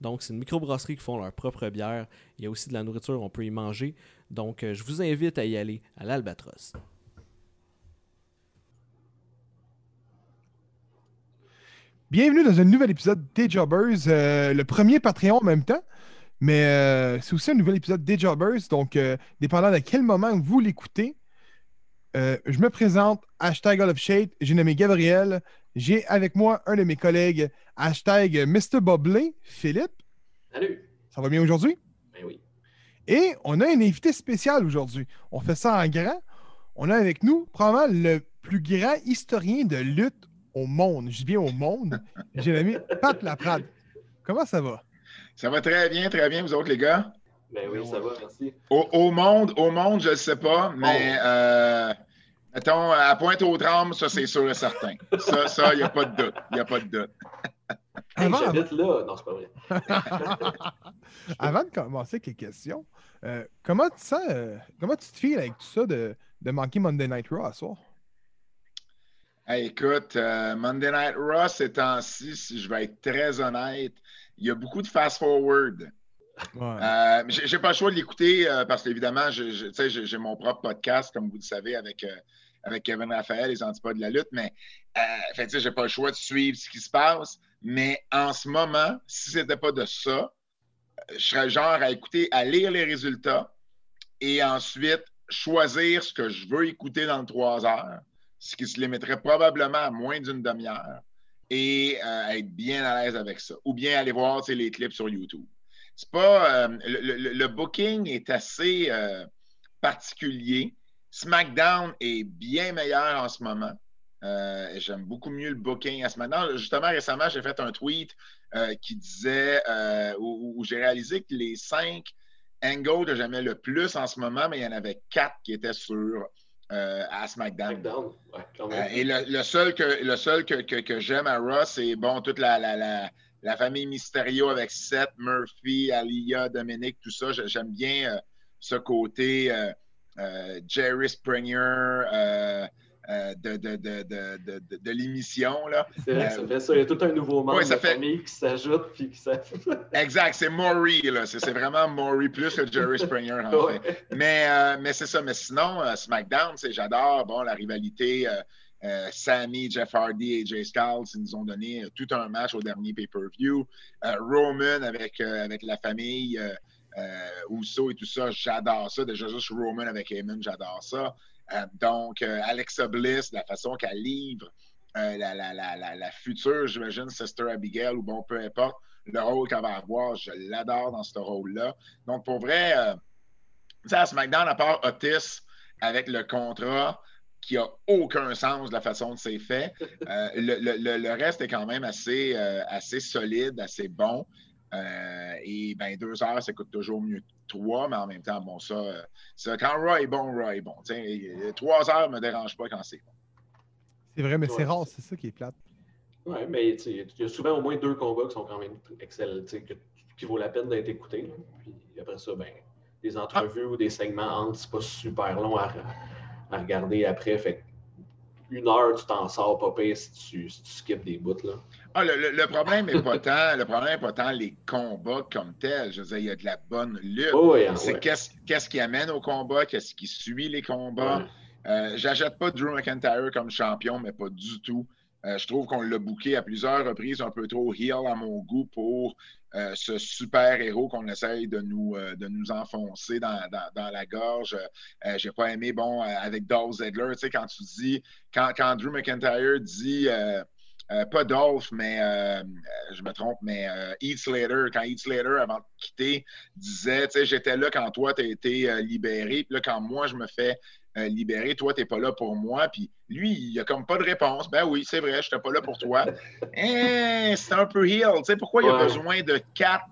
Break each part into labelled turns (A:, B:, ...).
A: Donc, c'est une microbrasserie qui font leur propre bière. Il y a aussi de la nourriture, on peut y manger. Donc, euh, je vous invite à y aller à l'Albatros.
B: Bienvenue dans un nouvel épisode des Jobbers, euh, le premier Patreon en même temps, mais euh, c'est aussi un nouvel épisode des Jobbers, donc dépendant de quel moment vous l'écoutez, je me présente, hashtag All of Shade, j'ai nommé Gabriel, j'ai avec moi un de mes collègues, hashtag Mr. Bobley, Philippe.
C: Salut.
B: Ça va bien aujourd'hui?
C: Ben oui.
B: Et on a un invité spécial aujourd'hui. On fait ça en grand. On a avec nous probablement le plus grand historien de lutte au monde. Je dis bien au monde. J'ai l'ami Pat Laprade. Comment ça va?
D: Ça va très bien, très bien, vous autres, les gars?
C: Ben oui, ça va, merci.
D: Au, au monde, au monde, je ne sais pas, mais euh, mettons, à Pointe-aux-Trembles, ça, c'est sûr et certain. Ça, ça, il n'y a pas de doute. Il n'y a pas de doute.
C: Hey,
B: Avant-
C: J'habite là. Non, c'est pas vrai.
B: Avant de commencer avec les questions, euh, comment tu sens, euh, comment tu te files avec tout ça de, de manquer Monday Night Raw à soir?
D: Hey, écoute, euh, Monday Night Raw, ces temps-ci, si je vais être très honnête, il y a beaucoup de fast-forward. Euh, mais j'ai pas le choix de l'écouter euh, parce qu'évidemment, j'ai j'ai mon propre podcast, comme vous le savez, avec, euh, avec Kevin Raphaël, les Antipodes de la lutte, mais euh, fait, j'ai pas le choix de suivre ce qui se passe. Mais en ce moment, si c'était pas de ça, je serais genre à écouter, à lire les résultats et ensuite choisir ce que je veux écouter dans 3 heures, ce qui se limiterait probablement à moins d'une demi-heure et euh, être bien à l'aise avec ça. Ou bien aller voir les clips sur YouTube. C'est pas. euh, le booking est assez euh, particulier. SmackDown est bien meilleur en ce moment. Euh, J'aime beaucoup mieux le booking à SmackDown. Justement, récemment, j'ai fait un tweet euh, qui disait euh, où, où j'ai réalisé que les cinq angles que j'aimais le plus en ce moment, mais il y en avait quatre qui étaient sur euh, à SmackDown.
C: SmackDown. Ouais, quand
D: Euh,
C: même.
D: et le, le seul que, le seul que, que- que j'aime à Raw, c'est bon, toute la, la, la, la famille Mysterio avec Seth, Murphy, Aliyah, Dominic, tout ça. J'ai- J'aime bien euh, ce côté Jerry Springer euh, euh, de, de, de, de, l'émission. là.
C: C'est vrai que ça fait ça. Il y a tout un nouveau membre
D: Ouais, ça
C: de
D: fait-
C: famille qui s'ajoute. Puis qui.
D: Exact, c'est Maury. là. C'est c'est vraiment Maury plus que Jerry Springer. En fait.
C: Ouais.
D: Mais, euh, mais c'est ça. Mais sinon, euh, SmackDown, c'est j'adore bon, la rivalité. euh, euh, Sammy, Jeff Hardy et Jay Styles, ils nous ont donné euh, tout un match au dernier pay-per-view. Euh, Roman avec, euh, avec la famille, euh, euh, et tout ça, j'adore ça. Déjà juste Roman avec Heyman, j'adore ça. Euh, donc, euh, Alexa Bliss, la façon qu'elle livre la, la, la, la, future, j'imagine, Sister Abigail, ou bon, peu importe, le rôle qu'elle va avoir, je l'adore dans ce rôle-là. Donc, pour vrai, à SmackDown, à part Otis avec le contrat qui a aucun sens de la façon dont c'est fait, le, le- le- reste est quand même assez, assez solide, assez bon. Euh, et ben deux heures, ça coûte toujours mieux que trois, mais en même temps, bon, ça, euh, ça quand Raw est bon, Raw est bon. Tu sais, euh, trois heures ne me dérange pas quand c'est bon.
B: C'est vrai, mais c'est rare,
C: c'est-
B: ça qui est plate.
C: Ouais, mais tu sais, il y a souvent au moins deux combats qui sont quand même excellents, tu sais, que- qui vaut la peine d'être écoutés. Puis après ça, ben, des entrevues ou des segments entre, c'est pas super long à, à regarder après. Fait une heure, tu t'en sors pas pire si tu, si tu skippes des bouts. Là.
D: Ah, le, le- le problème n'est pas tant, le problème est pas tant les combats comme tels. Je veux dire, il y a de la bonne lutte.
C: Oh, ouais,
D: C'est
C: ouais.
D: qu'est-ce qu'est-ce qui amène au combat, qu'est-ce qui suit les combats.
C: Ouais.
D: Euh, J'achète pas Drew McIntyre comme champion, mais pas du tout. Euh, je trouve qu'on l'a booké à plusieurs reprises un peu trop heel à mon goût pour euh, ce super héros qu'on essaye de nous, de nous enfoncer dans, dans- dans la gorge. J'ai pas aimé, bon, avec Dolph Ziggler, tu sais, quand tu dis, quand, quand Drew McIntyre dit, pas Dolph, mais euh, euh, je me trompe, mais euh, Heath Slater, quand Heath Slater, avant de quitter, disait, tu sais, j'étais là quand toi, tu as été euh, libéré, puis là, quand moi, je me fais euh, libéré, toi, tu n'es pas là pour moi, puis lui, il a comme pas de réponse. Ben oui, c'est vrai, je n'étais pas là pour toi. Eh, c'est un peu heel, tu sais, pourquoi il a
C: Ouais.
D: besoin de quatre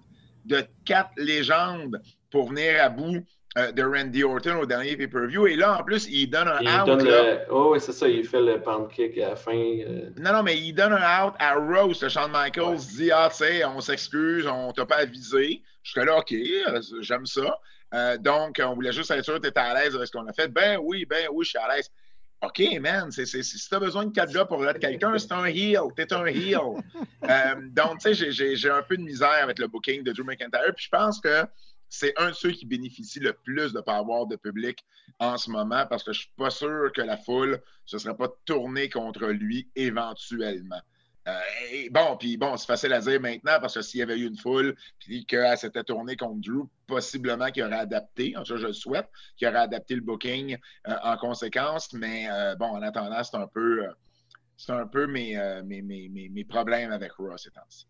D: de quatre légendes pour venir à bout euh, de Randy Orton au dernier pay-per-view. Et là, en plus, il donne un out.
C: Donne le... Oh, oui, c'est ça, il fait le pound kick à la fin. Euh.
D: Non, non, mais il donne un out à Rose. Shawn Michaels dit Ah, tu sais, on s'excuse, on t'a pas avisé. Je suis là, OK, euh, j'aime ça. donc, on voulait juste être sûr que tu étais à l'aise avec ce qu'on a fait. Ben oui, ben oui, je suis à l'aise. OK, man, si tu as besoin de quatre gars pour être quelqu'un, c'est un heel. T'es un heel. donc, tu sais, j'ai un peu de misère avec le booking de Drew McIntyre. Puis je pense que c'est un de ceux qui bénéficient le plus de ne pas avoir de public en ce moment parce que je ne suis pas sûr que la foule ne se serait pas tournée contre lui éventuellement. Euh, bon, puis bon, c'est facile à dire maintenant parce que s'il y avait eu une foule puis qu'elle s'était tournée contre Drew, possiblement qu'il aurait adapté, en tout cas je le souhaite, qu'il aurait adapté le booking euh, en conséquence, mais euh, bon, en attendant, c'est un peu, c'est un peu mes, mes, mes, mes, problèmes avec Raw ces temps-ci.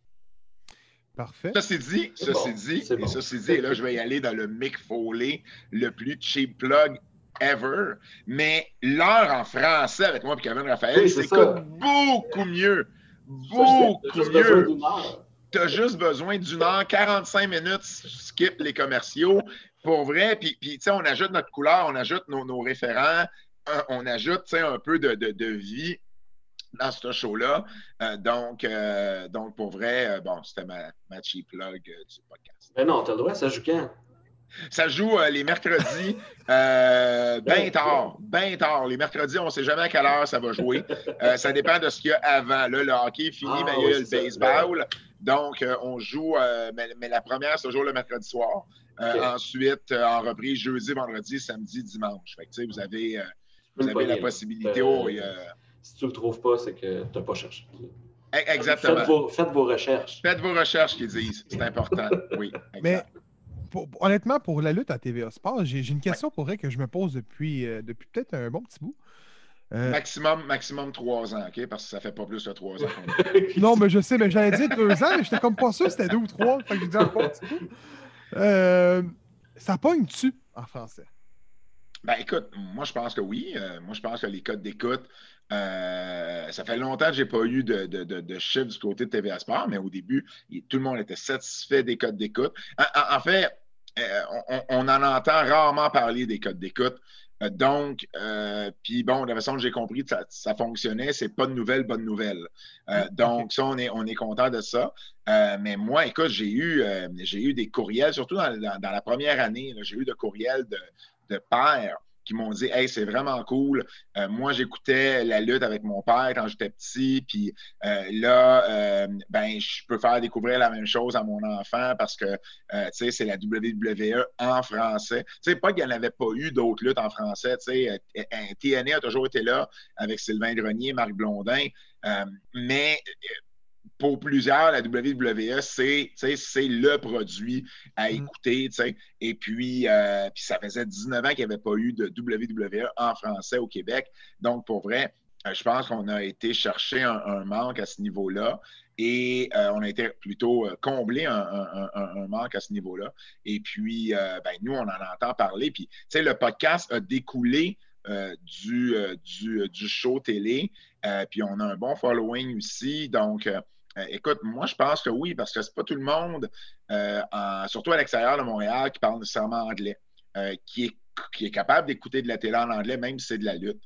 B: Parfait.
D: Ça c'est dit, ça c'est dit, et ça c'est dit, et là je vais y aller dans le Mick Foley, le plus cheap plug ever. Mais l'heure en français avec moi et Kevin Raphaël, c'est beaucoup mieux. Beaucoup mieux. Tu as juste besoin d'une heure, 45 minutes, skip les commerciaux. Pour vrai, puis, puis on ajoute notre couleur, on ajoute nos, nos référents, on ajoute un peu de, de, de vie dans ce show-là. Euh, donc, euh, donc, pour vrai, euh, bon, c'était ma, ma, cheap plug du podcast.
C: Mais non, t'as le droit, ça joue quand?
D: Ça joue les mercredis, bien tard, bien tard. Les mercredis, on ne sait jamais à quelle heure ça va jouer. ça dépend de ce qu'il y a avant. Là, le hockey est fini, ah, mais il y a le baseball. Donc, on joue, mais, la première, c'est toujours le mercredi soir. Ensuite, en reprise, jeudi, vendredi, samedi, dimanche. Fait que, vous avez, vous avez la possibilité. Oh,
C: si tu ne le trouves pas, c'est que tu n'as pas cherché.
D: E, exactement.
C: Faites vos, recherches.
D: Faites vos recherches, qu'ils disent. C'est important. Oui.
B: Mais honnêtement, pour la lutte à TVA Sport, j'ai une question pour elle que je me pose depuis, euh, depuis peut-être un bon petit bout.
D: Euh, maximum, maximum trois ans, OK? Parce que ça fait pas plus de trois ans.
B: non, mais je sais, mais j'allais dire deux ans, mais j'étais comme pas sûr c'était deux ou trois. Fait que je dis un petit bout. Euh, ça pogne-tu en français?
D: Ben écoute, moi je pense que oui. moi je pense que les codes d'écoute euh, ça fait longtemps que je n'ai pas eu de, de, chiffres du côté de TVA Sport, mais au début, tout le monde était satisfait des codes d'écoute. En, fait, euh, on, en entend rarement parler des codes d'écoute. Euh, donc, puis bon, de la façon que j'ai compris que ça, ça fonctionnait, c'est pas de nouvelles, bonne nouvelle. donc, ça, on est, on est content de ça. mais moi, écoute, j'ai eu, j'ai eu des courriels, surtout dans, la première année, j'ai eu des courriels de, de pères qui m'ont dit Hey, c'est vraiment cool. Euh, moi, j'écoutais la lutte avec mon père quand j'étais petit, puis euh, là, euh, ben, je peux faire découvrir la même chose à mon enfant parce que, sais, c'est la WWE en français. Tu pas qu'il n'y en avait pas eu d'autres luttes en français. Tu sais, TNA a toujours été là avec Sylvain Grenier, Marc Blondin, mais pour plusieurs, la WWE, c'est le produit à mm. écouter. Et puis, euh, puis, ça faisait 19 ans qu'il n'y avait pas eu de WWE en français au Québec. Donc, pour vrai, euh, je pense qu'on a été chercher un, manque à ce niveau-là. Et euh, on a été plutôt comblé un, manque à ce niveau-là. Et puis, ben, nous, on en entend parler. Puis, tu sais, le podcast a découlé du, du, du, show télé. puis on a un bon following aussi. Donc, euh, écoute, moi, je pense que oui, parce que c'est pas tout le monde, euh, surtout à l'extérieur de Montréal, qui parle nécessairement anglais, euh, qui, est, qui est capable d'écouter de la télé en anglais, même si c'est de la lutte.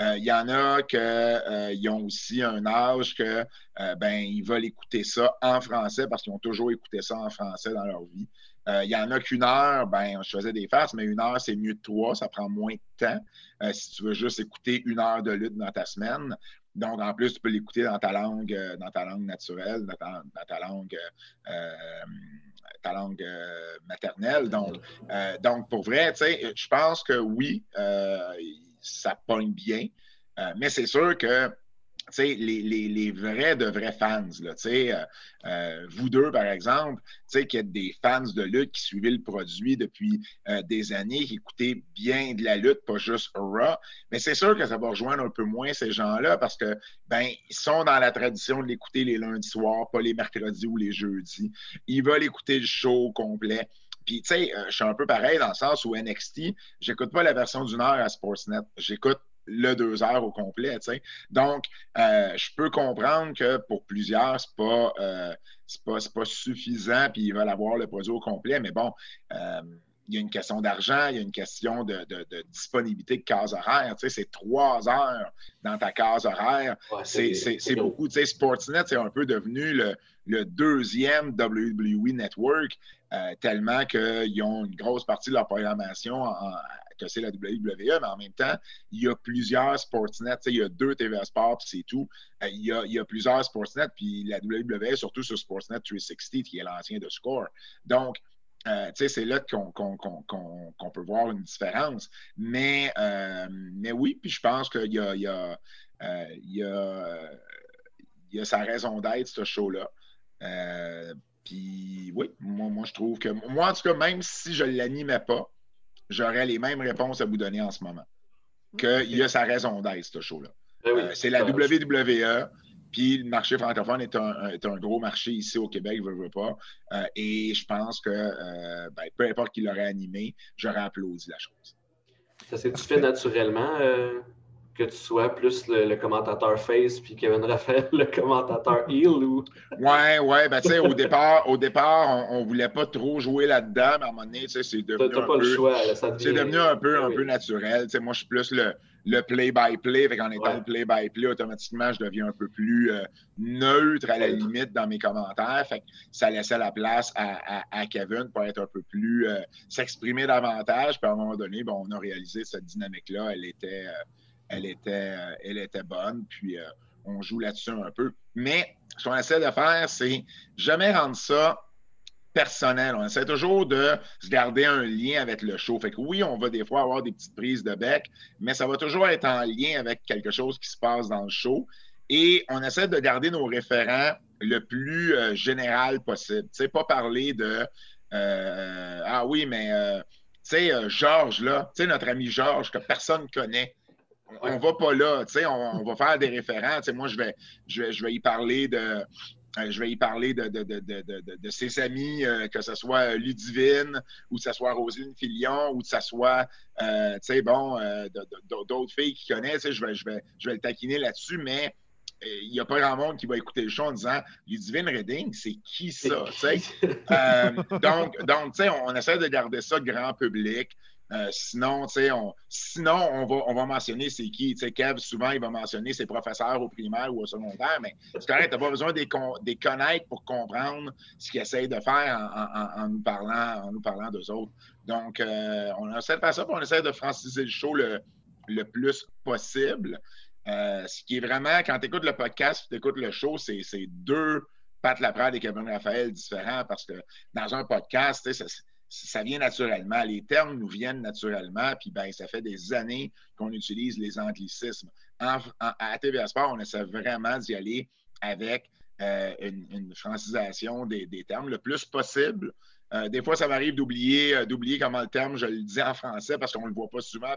D: Il y en a qui ont aussi un âge que ben, ils veulent écouter ça en français parce qu'ils ont toujours écouté ça en français dans leur vie. Il y en a qu'une heure, ben, je faisais des farces, mais une heure, c'est mieux de trois, ça prend moins de temps. si tu veux juste écouter une heure de lutte dans ta semaine, donc, en plus, tu peux l'écouter dans ta langue, euh, dans ta langue naturelle, dans ta, langue, euh, ta langue euh, maternelle. Donc, donc, pour vrai, tu sais, je pense que oui, ça pogne bien. mais c'est sûr que les, les, les, vrais de vrais fans, là, euh, euh, vous deux, par exemple, qui êtes des fans de lutte qui suivaient le produit depuis euh, des années, qui écoutaient bien de la lutte, pas juste Raw, mais c'est sûr que ça va rejoindre un peu moins ces gens-là parce que ben, ils sont dans la tradition de l'écouter les lundis soirs, pas les mercredis ou les jeudis. Ils veulent écouter le show complet. Puis, tu sais, je suis un peu pareil dans le sens où NXT, j'écoute pas la version d'une heure à Sportsnet. J'écoute le deux heures au complet. Donc, euh, je peux comprendre que pour plusieurs, ce n'est pas, euh, pas, pas, suffisant, puis ils veulent avoir le produit au complet. Mais bon, euh, il y a une question d'argent, il y a une question de, disponibilité de case horaire. Tu sais, c'est trois heures dans ta case horaire. c'est beaucoup. Tu sais, Sportsnet, c'est un peu devenu le, deuxième WWE Network, euh, tellement qu'ils ont une grosse partie de leur programmation que c'est la WWE, mais en même temps, il y a plusieurs Sportsnet. Il y a deux TVA Sports, puis c'est tout. Euh, il, y a, plusieurs Sportsnet, puis la WWE, surtout sur Sportsnet 360, qui est l'ancien de Score. Donc, euh, c'est là qu'on peut voir une différence. Mais, mais oui, puis je pense qu'il y, a, il y a sa raison d'être, ce show-là. Puis oui, moi, moi, je trouve que. Moi, en tout cas, même si je ne l'animais pas, j'aurais les mêmes réponses à vous donner en ce moment. Qu'il y a sa raison d'être, ce show-là. Ben c'est la WWE. Puis le marché francophone est un, est un, gros marché ici au Québec, je veux pas. Euh, et je pense que euh, ben, peu importe qui l'aurait animé, j'aurais applaudi la chose.
C: Ça s'est-tu fait naturellement euh, que tu sois plus le, commentateur face puis Kevin Raphaël le commentateur heel ou?
D: Ouais, ouais, ben tu sais, au départ, au départ, on, ne voulait pas trop jouer là-dedans, mais à un moment donné, tu sais, c'est devenu. un peu, C'est devenu un peu, un peu naturel. Tu sais, moi, je suis plus le le play-by-play. Fait qu'en étant le play-by-play, automatiquement, je deviens un peu plus euh, neutre à la limite dans mes commentaires. Fait que ça laissait la place à, Kevin pour être un peu plus euh, s'exprimer davantage. Puis à un moment donné, bon, on a réalisé cette dynamique-là, elle était, euh, elle était, elle était bonne. Puis on joue là-dessus un peu. Mais ce qu'on essaie de faire, c'est jamais rendre ça personnel. On essaie toujours de se garder un lien avec le show. Fait que oui, on va des fois avoir des petites prises de bec, mais ça va toujours être en lien avec quelque chose qui se passe dans le show. Et on essaie de garder nos référents le plus euh, général possible. Tu sais, pas parler de euh, Ah oui, mais euh, tu sais, Georges, là, tu sais, notre ami Georges que personne connaît. On va pas là, tu sais, on, va faire des référents. Tu sais, moi, je vais, je vais, je vais y parler de euh, je vais y parler de, de, ses amis, euh, que ce soit Ludivine ou que ce soit Roselyne Filion ou que ce soit, euh, tu sais, bon, d'autres filles qui connaissent. Je vais, je, vais, je vais le taquiner là-dessus, mais il n'y a pas grand monde qui va écouter le show en disant Ludivine Redding, c'est qui ça? donc, donc tu sais, on essaie de garder ça grand public. Euh, sinon, on, sinon, on va, on va mentionner c'est qui. Kev, souvent, il va mentionner ses professeurs au primaire ou au secondaire, mais c'est correct, tu n'as pas besoin de les connaître pour comprendre ce qu'ils essayent de faire en, nous parlant, en nous parlant d'eux autres. Donc, euh, on essaie de faire ça, puis on essaie de franciser le show le, plus possible. Euh, ce qui est vraiment, quand tu écoutes le podcast, tu écoutes le show, c'est deux Pat Laprade et Kevin Raphaël différents parce que dans un podcast, c'est ça vient naturellement. Les termes nous viennent naturellement, puis ben, ça fait des années qu'on utilise les anglicismes. à TVA Sport, on essaie vraiment d'y aller avec euh, une, francisation des, termes le plus possible. Euh, des fois, ça m'arrive d'oublier, euh, d'oublier comment le terme, je le dis en français parce qu'on ne le voit pas souvent.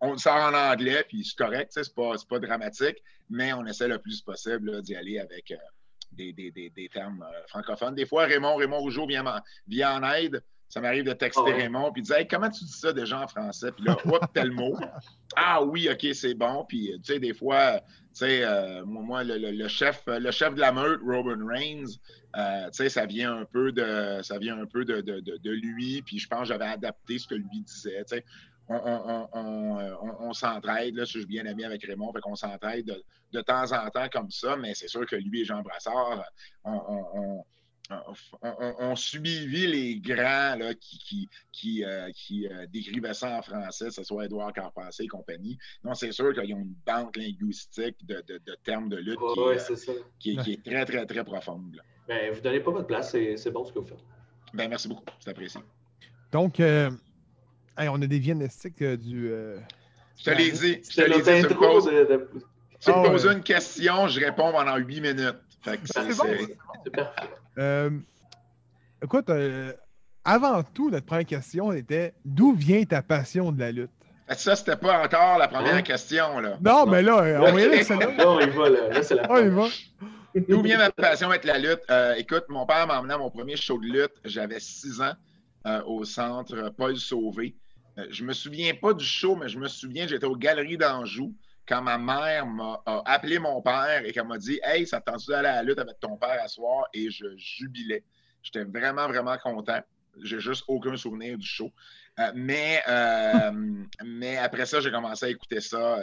D: on le sort en anglais, puis c'est correct, c'est pas, pas dramatique, mais on essaie le plus possible d'y aller avec des, termes francophones. Des fois, Raymond, Raymond Rougeau vient, vient en aide. Ça m'arrive de texter ah Raymond puis de dire comment tu dis ça déjà en français? Puis là, hop, tel mot. Ah oui, OK, c'est bon. Puis tu sais, des fois, tu sais, euh, moi, le, chef, le chef de la meute, Robin Reigns, euh, tu sais, ça vient un peu de ça vient un peu de, de, lui. Puis je pense que j'avais adapté ce que lui disait. Tu sais. On, on, on, on s'entraide. Là, je suis bien ami avec Raymond, fait qu'on s'entraide de, de, temps en temps comme ça, mais c'est sûr que lui et Jean Brassard, on, on, suivi les grands là, qui, qui, qui, euh, euh, décrivaient ça en français, que ce soit Édouard Carpentier et compagnie. Non, c'est sûr qu'ils ont une banque linguistique de, termes de lutte euh, qui, est, très, très, très profonde.
C: Ben, vous ne donnez pas votre place, c'est bon ce que vous faites.
D: Ben, merci beaucoup, c'est apprécié.
B: Donc, on a des viennistiques du.
D: Je te l'ai dit. Je te l'ai dit. Tu me poses, tu me poses une question, je réponds pendant huit minutes.
B: C'est bon, c'est parfait. Euh, écoute, euh, avant tout, notre première question était d'où vient ta passion de la lutte?
D: Ça, c'était pas encore la première question, là.
B: Non, mais là, on va y aller,
C: Non, il va, là. là c'est la
B: on va.
D: D'où vient ma passion avec la lutte? Euh, écoute, mon père m'a emmené à mon premier show de lutte. J'avais six ans au centre Paul Sauvé. je me souviens pas du show, mais je me souviens, j'étais aux Galeries d'Anjou quand ma mère m'a appelé mon père et qu'elle m'a dit Hey, ça tente d'aller à la lutte avec ton père à soir et je jubilais. J'étais vraiment, vraiment content. J'ai juste aucun souvenir du show. Euh, mais, euh, mais après ça, j'ai commencé à écouter ça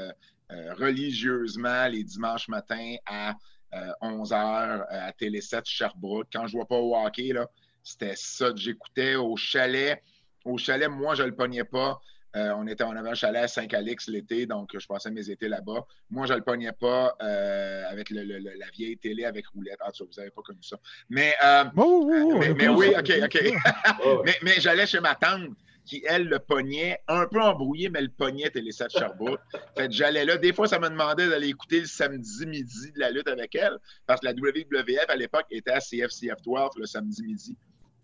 D: euh, religieusement les dimanches matins à 11h à Télé 7 Sherbrooke. Quand je ne vois pas au hockey, c'était ça que j'écoutais au chalet. Au chalet, moi, je ne le pognais pas. On, était, on avait un chalet à Saint-Calix l'été, donc je passais mes étés là-bas. Moi, je ne le pognais pas avec la vieille télé avec roulette. Ah, vous n'avez pas connu ça. Mais, mais, oui, OK, OK. mais, mais j'allais chez ma tante qui, elle, le pognait, un peu embrouillé, mais le pognait Télé7 Sherbrooke. fait j'allais là. Des fois, ça me demandait d'aller écouter le samedi midi de la lutte avec elle, parce que la WWF, à l'époque, était à CFCF 12 le samedi midi.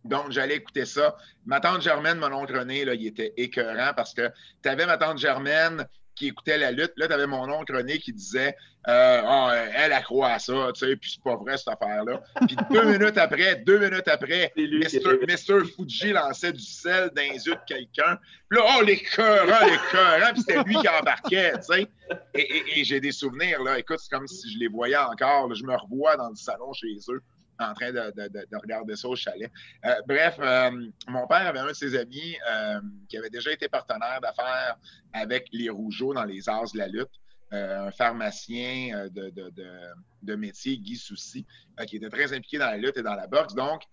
D: Donc, j'allais écouter ça. Ma tante Germaine, mon oncle René, là, il était écœurant parce que tu avais ma tante Germaine qui écoutait la lutte. Là, tu avais mon oncle René qui disait euh, oh, Elle a croit à ça, tu sais, puis c'est pas vrai cette affaire-là. Puis deux minutes après, deux minutes après, Mr. Fuji lançait du sel dans les yeux de quelqu'un. Puis là, oh, les cœurants, les cœurants, puis c'était lui qui embarquait, tu sais. Et, j'ai des souvenirs, là. Écoute, c'est comme si je les voyais encore. je me revois dans le salon chez eux en train de, regarder ça au chalet. Euh, bref, euh, mon père avait un de ses amis euh, qui avait déjà été partenaire d'affaires avec les Rougeaux dans les arts de la lutte. un pharmacien de, métier, Guy Soucy, qui était très impliqué dans la lutte et dans la boxe. Donc,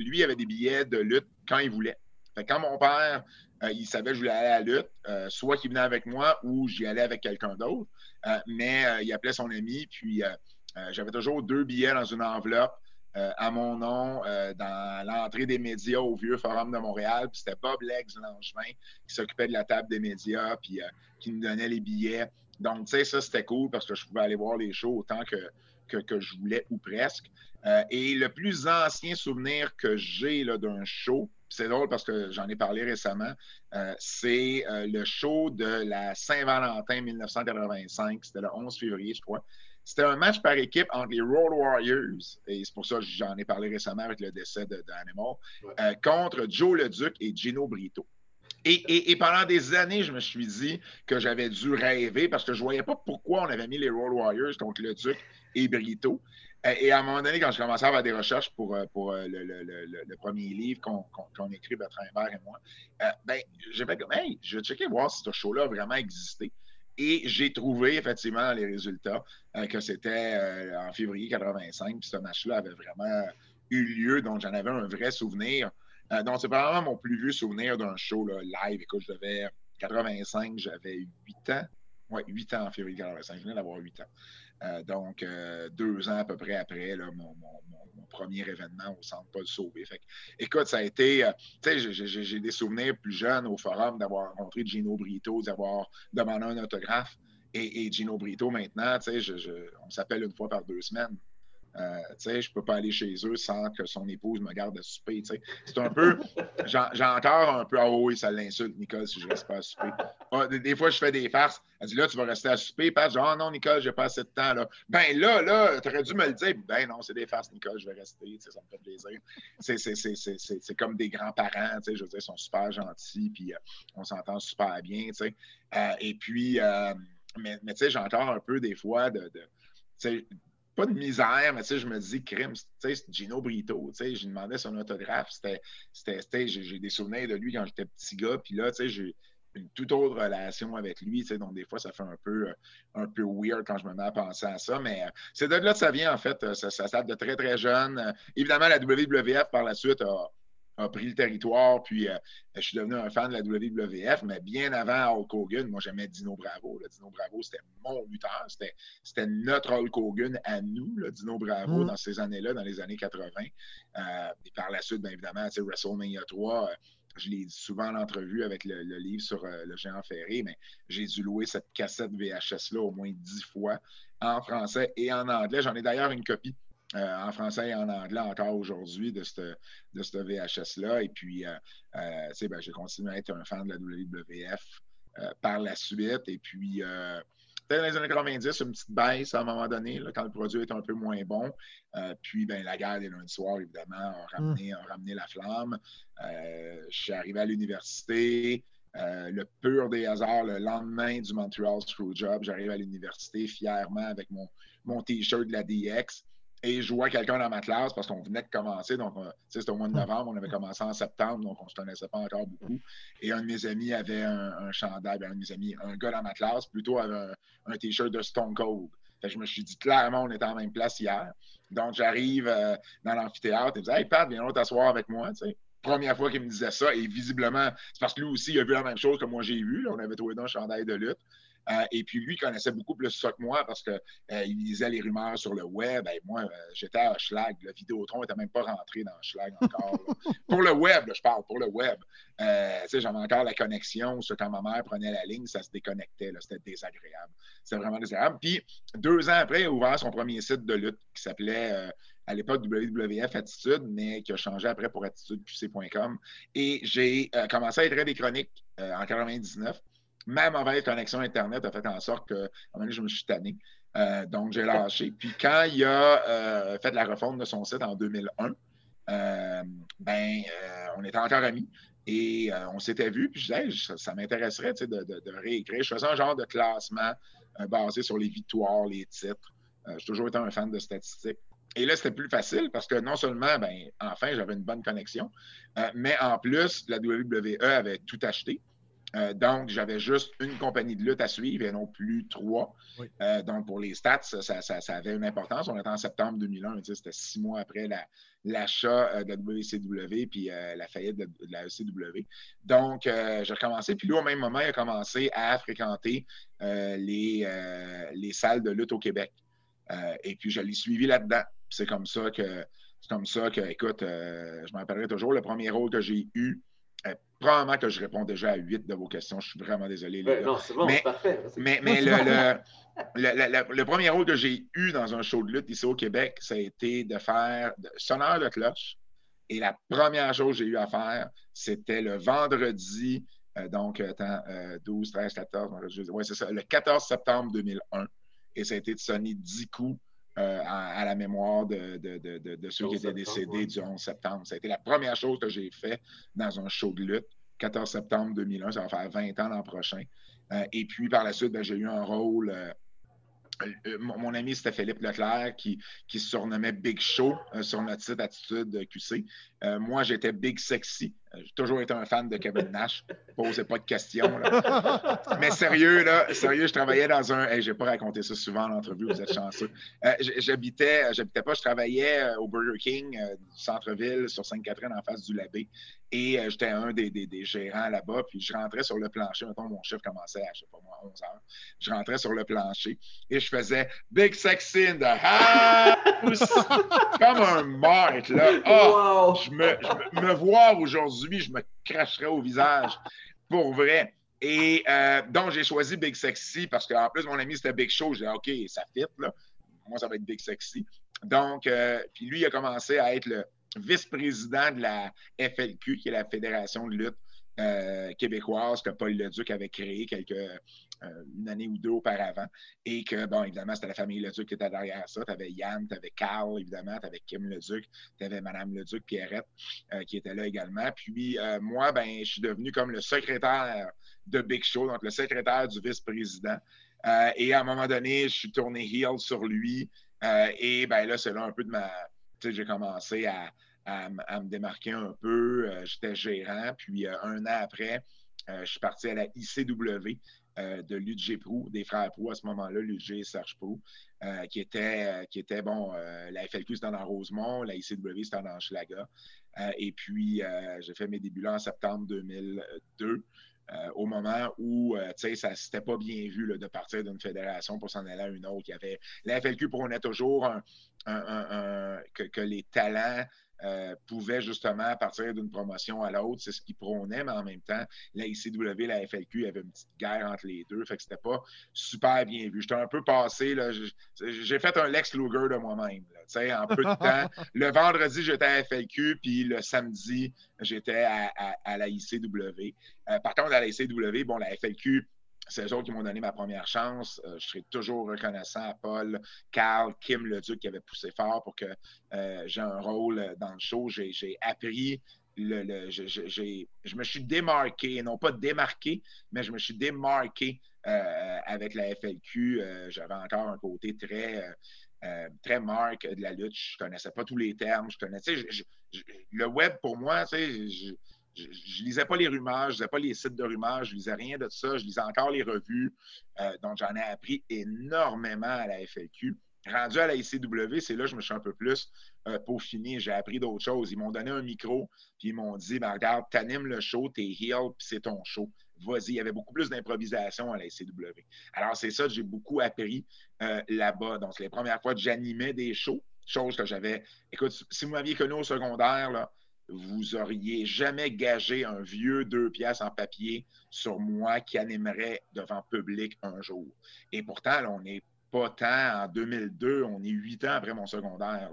D: lui avait des billets de lutte quand il voulait. quand mon père, il savait que je voulais aller à la lutte, soit qu'il venait avec moi ou j'y allais avec quelqu'un d'autre, mais il appelait son ami, puis j'avais toujours deux billets dans une enveloppe euh, à mon nom euh, dans l'entrée des médias au vieux Forum de Montréal. Puis c'était Bob Legs Langevin qui s'occupait de la table des médias puis euh, qui nous donnait les billets. Donc, tu sais, ça, c'était cool parce que je pouvais aller voir les shows autant que, que, je voulais ou presque. et le plus ancien souvenir que j'ai d'un show, c'est drôle parce que j'en ai parlé récemment, c'est le show de la Saint-Valentin 1985. C'était le 11 février, je crois. C'était un match par équipe entre les Road Warriors, et c'est pour ça que j'en ai parlé récemment avec le décès d'Animal, euh, contre Joe Leduc et Gino Brito. Et, pendant des années, je me suis dit que j'avais dû rêver parce que je ne voyais pas pourquoi on avait mis les Road Warriors contre le Duc et Brito. Euh, et à un moment donné, quand je commençais à faire des recherches pour, euh, pour le, premier livre qu'on écrit, Bertrand Hébert et moi, ben, j'ai fait comme, hey, je vais checker voir si ce show-là a vraiment existé. Et j'ai trouvé effectivement les résultats euh, que c'était euh, en février 85, puis ce match-là avait vraiment eu lieu, donc j'en avais un vrai souvenir. Euh, donc c'est probablement mon plus vieux souvenir d'un show live. Écoute, je devais 85, j'avais 8 ans. Oui, 8 ans en février 85. Je venais d'avoir 8 ans. Euh, donc, euh, deux ans à peu près après mon, premier événement au Centre Paul Sauvé. Fait écoute, ça a été, euh, tu sais, j'ai des souvenirs plus jeunes au forum d'avoir rencontré Gino Brito, d'avoir demandé un autographe. Et, Gino Brito, maintenant, tu sais, on s'appelle une fois par deux semaines. Euh, je ne peux pas aller chez eux sans que son épouse me garde à souper. C'est un peu. J'ai encore un peu. Ah oui, ça l'insulte, Nicole, si je ne reste pas à souper. Ah, des, fois, je fais des farces. Elle dit là, tu vas rester à souper. Je dis, ah non, Nicole, j'ai pas assez de temps. Là. Ben là, là, tu aurais dû me le dire. Ben non, c'est des farces, Nicole, je vais rester. Ça me fait plaisir. C'est comme des grands-parents. Je veux dire, ils sont super gentils. Puis euh, on s'entend super bien. Euh, et puis, mais, mais tu sais, j'ai encore un peu des fois de, de pas de misère, mais tu sais, je me dis, crime, tu sais, Gino Brito, tu sais, j'ai demandé son autographe, c'était, j'ai des souvenirs de lui quand j'étais petit gars, puis là, tu sais, j'ai une toute autre relation avec lui, tu sais, donc des fois, ça fait un peu, un peu weird quand je me mets à penser à ça, mais euh, c'est de là que ça vient, en fait, ça, ça date de très, très jeune. Évidemment, la WWF, par la suite, a, a pris le territoire, puis euh, je suis devenu un fan de la WWF, mais bien avant Hulk Hogan, moi j'aimais Dino Bravo. Dino Bravo, c'était mon lutteur, c'était notre Hulk Hogan à nous, Dino Bravo, mm. dans ces années-là, dans les années 80. Euh, et par la suite, bien évidemment, WrestleMania 3, euh, je l'ai dit souvent en entrevue avec le, livre sur le géant ferré, mais j'ai dû louer cette cassette VHS-là au moins dix fois en français et en anglais. J'en ai d'ailleurs une copie euh, en français et en anglais encore aujourd'hui de ce de VHS-là. Et puis, euh, euh, ben, j'ai continué à être un fan de la WWF par la suite. Et puis, dans les années 90, une petite baisse à un moment donné, quand le produit est un peu moins bon. puis, ben, la guerre des lundis soirs, évidemment, a ramené, a ramené la flamme. je suis arrivé à l'université. le pur des hasards, le lendemain du Montreal Screwjob, j'arrive à l'université fièrement avec mon, mon T-shirt de la DX. Et je vois quelqu'un dans ma classe parce qu'on venait de commencer. Donc, c'était au mois de novembre, on avait commencé en septembre, donc on ne se connaissait pas encore beaucoup. Et un de mes amis avait un, chandail, ben, un de mes amis, un gars dans ma classe, plutôt avait un, t-shirt de Stone Cold. je me suis dit clairement, on était en même place hier. Donc, j'arrive euh, dans l'amphithéâtre et je dis Hey Pat, viens t'asseoir avec moi. Première fois qu'il me disait ça, et visiblement, c'est parce que lui aussi, il a vu la même chose que moi j'ai vu. On avait trouvé dans un chandail de lutte. Euh, et puis lui connaissait beaucoup plus ça que moi parce qu'il euh, lisait les rumeurs sur le web. Et moi, euh, j'étais à Schlag. Le Vidéotron n'était même pas rentré dans Schlag encore. pour le web, je parle, pour le web. J'avais encore la connexion. Sur quand ma mère prenait la ligne, ça se déconnectait. C'était désagréable. C'était vraiment désagréable. Puis deux ans après, il a ouvert son premier site de lutte qui s'appelait à l'époque WWF Attitude, mais qui a changé après pour attitudeqc.com. Et j'ai commencé à écrire des chroniques en 99 ma mauvaise connexion Internet a fait en sorte que, à un moment donné, je me suis tanné. Euh, donc, j'ai lâché. Puis, quand il a euh, fait la refonte de son site en 2001, euh, ben, on était encore amis. Et on s'était vu, puis je disais, ça, m'intéresserait de, de, réécrire. Je faisais un genre de classement basé sur les victoires, les titres. j'ai toujours été un fan de statistiques. Et là, c'était plus facile parce que non seulement, ben, enfin, j'avais une bonne connexion, mais en plus, la WWE avait tout acheté. Euh, donc, j'avais juste une compagnie de lutte à suivre et non plus trois. Euh, donc, pour les stats, ça, avait une importance. On était en septembre 2001, c'était six mois après l'achat euh, de la WCW puis la faillite de, la ECW. Donc, j'ai recommencé. Puis lui, au même moment, il a commencé à fréquenter les, les salles de lutte au Québec. et puis, je l'ai suivi là-dedans. C'est comme ça que, c'est comme ça que, écoute, je m'en rappellerai toujours, le premier rôle que j'ai eu, probablement que je réponds déjà à huit de vos questions. Je suis vraiment désolé.
C: non, c'est bon, mais, parfait.
D: Mais, le, le, premier rôle que j'ai eu dans un show de lutte ici au Québec, ça a été de faire sonneur de cloche. Et la première chose que j'ai eu à faire, c'était le vendredi, euh, donc, attends, 12, 13, 14, ouais, c'est ça, le 14 septembre 2001. Et ça a été de sonner 10 coups euh, à, la mémoire de, ceux qui étaient décédés du 11 septembre. Ça a été la première chose que j'ai fait dans un show de lutte. 14 septembre 2001, ça va faire 20 ans l'an prochain. Euh, et puis, par la suite, ben, j'ai eu un rôle euh, euh, mon, ami, c'était Philippe Leclerc qui, qui se surnommait Big Show euh, sur notre site Attitude QC. Euh, moi, j'étais Big Sexy. J'ai toujours été un fan de Kevin Nash. Posez pas de questions. Mais sérieux, là, sérieux, je travaillais dans un. Hey, j'ai pas raconté ça souvent en entrevue, vous êtes chanceux. j'habitais, j'habitais pas, je travaillais au Burger King du centre-ville sur Sainte-Catherine en face du Labé. Et j'étais un des, des, gérants là-bas. Puis je rentrais sur le plancher. Mettons, mon chef commençait à, je sais pas moi, 11 heures. Je rentrais sur le plancher et je je faisais Big Sexy in the house. Comme un mort, là. Oh, je, me, me, voir aujourd'hui, je me cracherais au visage. Pour vrai. Et euh, donc, j'ai choisi Big Sexy parce qu'en plus, mon ami, c'était Big Show. J'ai dit, OK, ça fit, là. Moi, ça va être Big Sexy. Donc, euh, puis lui, il a commencé à être le vice-président de la FLQ, qui est la Fédération de lutte euh, québécoise que Paul Leduc avait créée quelques, euh, une année ou deux auparavant. Et que, bon, évidemment, c'était la famille Leduc qui était derrière ça. Tu avais Yann, tu avais Carl, évidemment, tu avais Kim Leduc, tu avais Madame Leduc, Pierrette, euh, qui était là également. Puis moi, ben, je suis devenu comme le secrétaire de Big Show, donc le secrétaire du vice-président. et à un moment donné, je suis tourné heel sur lui. et ben là, c'est là un peu de ma. Tu sais, j'ai commencé à, à, me démarquer un peu. Euh, j'étais gérant, puis euh, un an après, euh, je suis parti à la ICW de Ludger Prou, des frères Prou à ce moment-là, Ludger et Serge Prou, qui était, qui était bon, la FLQ c'était dans Rosemont, la ICW c'était dans Schlaga. et puis, j'ai fait mes débuts là en septembre 2002. au moment où, tu sais, ça s'était pas bien vu de partir d'une fédération pour s'en aller à une autre. Il y avait, la FLQ prônait toujours que, les talents euh, pouvait justement partir d'une promotion à l'autre. C'est ce qu'ils prônaient, mais en même temps, la ICW, la FLQ, il y avait une petite guerre entre les deux. Fait que c'était pas super bien vu. J'étais un peu passé. J'ai fait un Lex Luger de moi-même, en peu de temps. Le vendredi, j'étais à la FLQ, puis le samedi, j'étais à, la ICW. Euh, par contre, à la ICW, bon, la FLQ, c'est eux qui m'ont donné ma première chance. Euh, je serai toujours reconnaissant à Paul, Carl, Kim Leduc qui avait poussé fort pour que euh, j'ai un rôle dans le show. J'ai appris le, je, me suis démarqué, non pas démarqué, mais je me suis démarqué euh, avec la FLQ. J'avais encore un côté très, très marque de la lutte. Je ne connaissais pas tous les termes. Je connaissais, le web, pour moi, je ne lisais pas les rumeurs, je ne lisais pas les sites de rumeurs, je ne lisais rien de ça. Je lisais encore les revues. donc, j'en ai appris énormément à la FLQ. Rendu à la ICW, c'est là que je me suis un peu plus euh, peaufiné. J'ai appris d'autres choses. Ils m'ont donné un micro, puis ils m'ont dit ben, Regarde, t'animes le show, t'es heel, puis c'est ton show. Vas-y. Il y avait beaucoup plus d'improvisation à la ICW. Alors, c'est ça que j'ai beaucoup appris euh, là-bas. Donc, c'est les premières fois que j'animais des shows, chose que j'avais. Écoute, si vous m'aviez connu au secondaire, là, vous auriez jamais gagé un vieux deux pièces en papier sur moi qui animerait devant public un jour. Et pourtant, on est pas tant en 2002, on est huit ans après mon secondaire.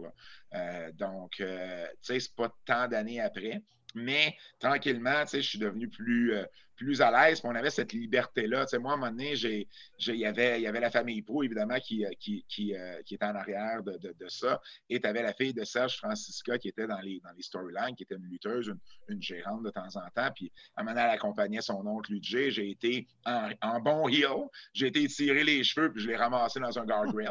D: Euh, donc, euh, tu sais, c'est pas tant d'années après. Mais tranquillement, tu sais, je suis devenu plus, euh, plus à l'aise. On avait cette liberté-là. Moi, à un moment donné, il y avait, y avait la famille Pro, évidemment, qui, qui, qui, qui était en arrière de, de, ça. Et tu avais la fille de Serge Francisca qui était dans les, dans les storylines, qui était une lutteuse, une, gérante de temps en temps. Puis, à un moment donné, elle accompagnait son oncle Ludger. J'ai été en, en bon heel. J'ai été tiré les cheveux, puis je l'ai ramassé dans un guardrail.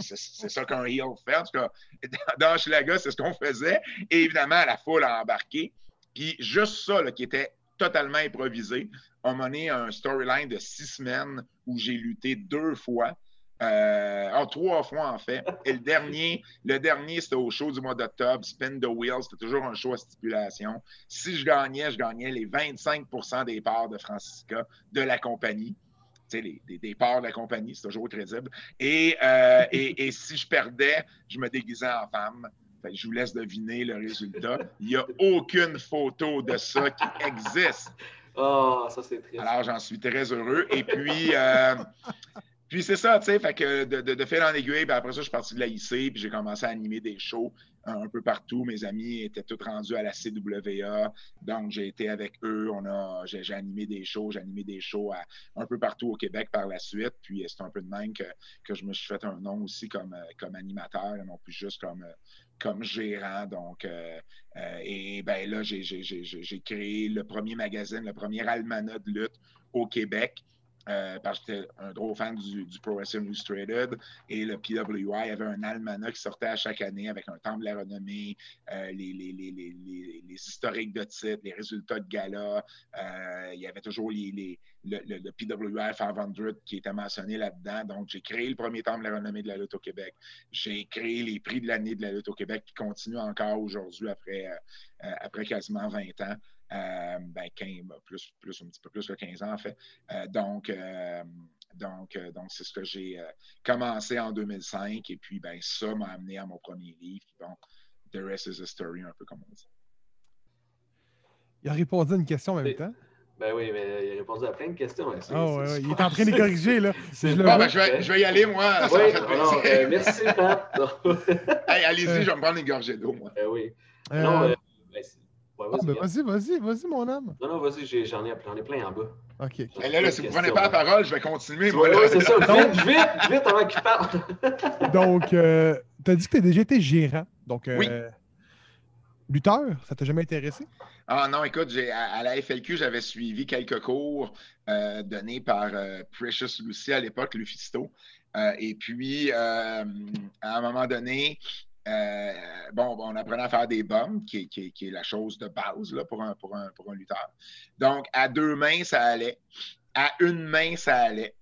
D: C'est ça qu'un heel fait. En tout cas, dans Schlaga, c'est ce qu'on faisait. Et évidemment, la foule a embarqué. Puis juste ça, qui était totalement improvisé, a mené un storyline de six semaines où j'ai lutté deux fois. Euh, oh, trois fois en fait. Et le dernier, le dernier, c'était au show du mois d'octobre, Spin the Wheel, c'était toujours un show à stipulation. Si je gagnais, je gagnais les 25% des parts de Francisca de la compagnie les, des, parts de la compagnie, c'est toujours crédible. Euh, et, et, si je perdais, je me déguisais en femme. Je vous laisse deviner le résultat. Il n'y a aucune photo de ça qui existe.
C: Oh, ça c'est triste.
D: Alors, j'en suis très heureux. Et puis, euh, puis c'est ça, tu sais, fait que de, de, de fil en aiguille, ben après ça, je suis parti de la IC, puis j'ai commencé à animer des shows un peu partout. Mes amis étaient tous rendus à la CWA. Donc, j'ai été avec eux. On a, j'ai, animé des shows. J'ai animé des shows un peu partout au Québec par la suite. Puis, c'est un peu de même que, je me suis fait un nom aussi comme, euh, comme animateur, non plus juste comme, euh, comme gérant. Donc, euh, et ben là, j'ai, j'ai créé le premier magazine, le premier almanach de lutte au Québec. Euh, parce que j'étais un gros fan du, Wrestling Illustrated et le PWI avait un almanach qui sortait à chaque année avec un temple de la renommée, euh, les, les, les, les, historiques de titres, les résultats de gala. Euh, il y avait toujours le, le, PWI 500 qui était mentionné là-dedans. Donc, j'ai créé le premier temple de la renommée de la lutte au Québec. J'ai créé les prix de l'année de la lutte au Québec qui continuent encore aujourd'hui après, après quasiment 20 ans. Euh, ben, plus, plus, un petit peu plus que 15 ans, en fait. Euh, donc, euh, donc, donc c'est ce que j'ai commencé en 2005. Et puis, ben, ça m'a amené à mon premier livre. Bon, The Rest is a Story, un peu comme on dit.
B: Il a répondu à une question en même temps.
C: Ben oui, mais il a répondu à plein de questions. Hein.
B: Oh, ouais, il est en train de corriger, là.
D: Je, ben, je, vais, je, vais, y aller, moi.
C: Oui, non, merci, Pat.
D: Allez-y, je vais me prendre une gorgée d'eau, moi.
C: Ben
B: ah, ben, vas-y, vas-y, vas-y, mon âme.
C: Non, non, vas-y, j'en ai, ai, plein en bas.
B: OK.
D: Et là, là si vous ne prenez pas la parole, je vais continuer.
C: Oui, c'est ça. Vite, vite, vite avant qu'il parle.
B: donc, euh, tu as dit que tu as déjà été gérant. Donc, euh,
D: oui.
B: lutteur, ça t'a jamais intéressé?
D: Ah non, écoute, à, à, la FLQ, j'avais suivi quelques cours euh, donnés par euh, Precious Lucy à l'époque, Lufisto. et puis, à un moment donné, euh, bon, on apprenait à faire des bombes, qui, est la chose de base là, pour, un, pour, un, pour un lutteur. Donc, à deux mains, ça allait. À une main, ça allait.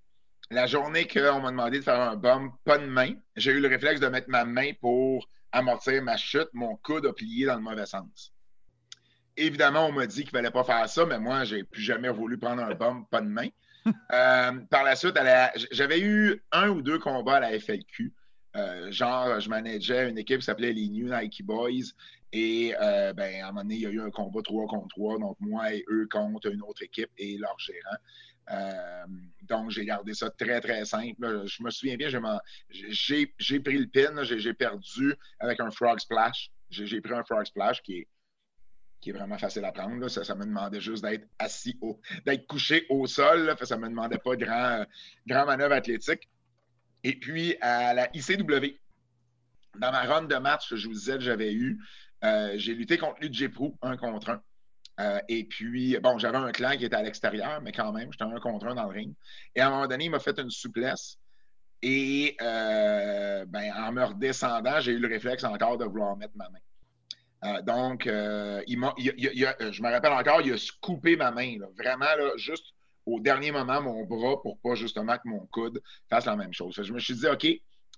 D: La journée qu'on m'a demandé de faire un bomb, pas de main, j'ai eu le réflexe de mettre ma main pour amortir ma chute. Mon coude a plié dans le mauvais sens. Évidemment, on m'a dit qu'il ne fallait pas faire ça, mais moi, j'ai plus jamais voulu prendre un bomb, pas de main. Euh, par la suite, j'avais eu un ou deux combats à la FLQ. Euh, genre, je manageais une équipe qui s'appelait les New Nike Boys. Et euh, ben, à un moment donné, il y a eu un combat 3 contre 3. Donc, moi et eux contre une autre équipe et leur gérant. Euh, donc, j'ai gardé ça très, très simple. Je me souviens bien, j'ai pris le pin, j'ai perdu avec un Frog Splash. J'ai pris un Frog Splash qui est, vraiment facile à prendre. Ça, me demandait juste d'être assis, d'être couché au sol. Ça ne me demandait pas grand, grand manœuvre athlétique. Et puis, à la ICW, dans ma run de match que je vous disais que j'avais eu, j'ai lutté contre Luigi Prou, un contre un. et puis, bon, j'avais un clan qui était à l'extérieur, mais quand même, j'étais un contre un dans le ring. Et à un moment donné, il m'a fait une souplesse. Et ben, en me redescendant, j'ai eu le réflexe encore de vouloir mettre ma main. Euh, donc, euh, il je me rappelle encore, il a coupé ma main, vraiment, juste au dernier moment, mon bras, pour pas justement que mon coude fasse la même chose. Je me suis dit, OK,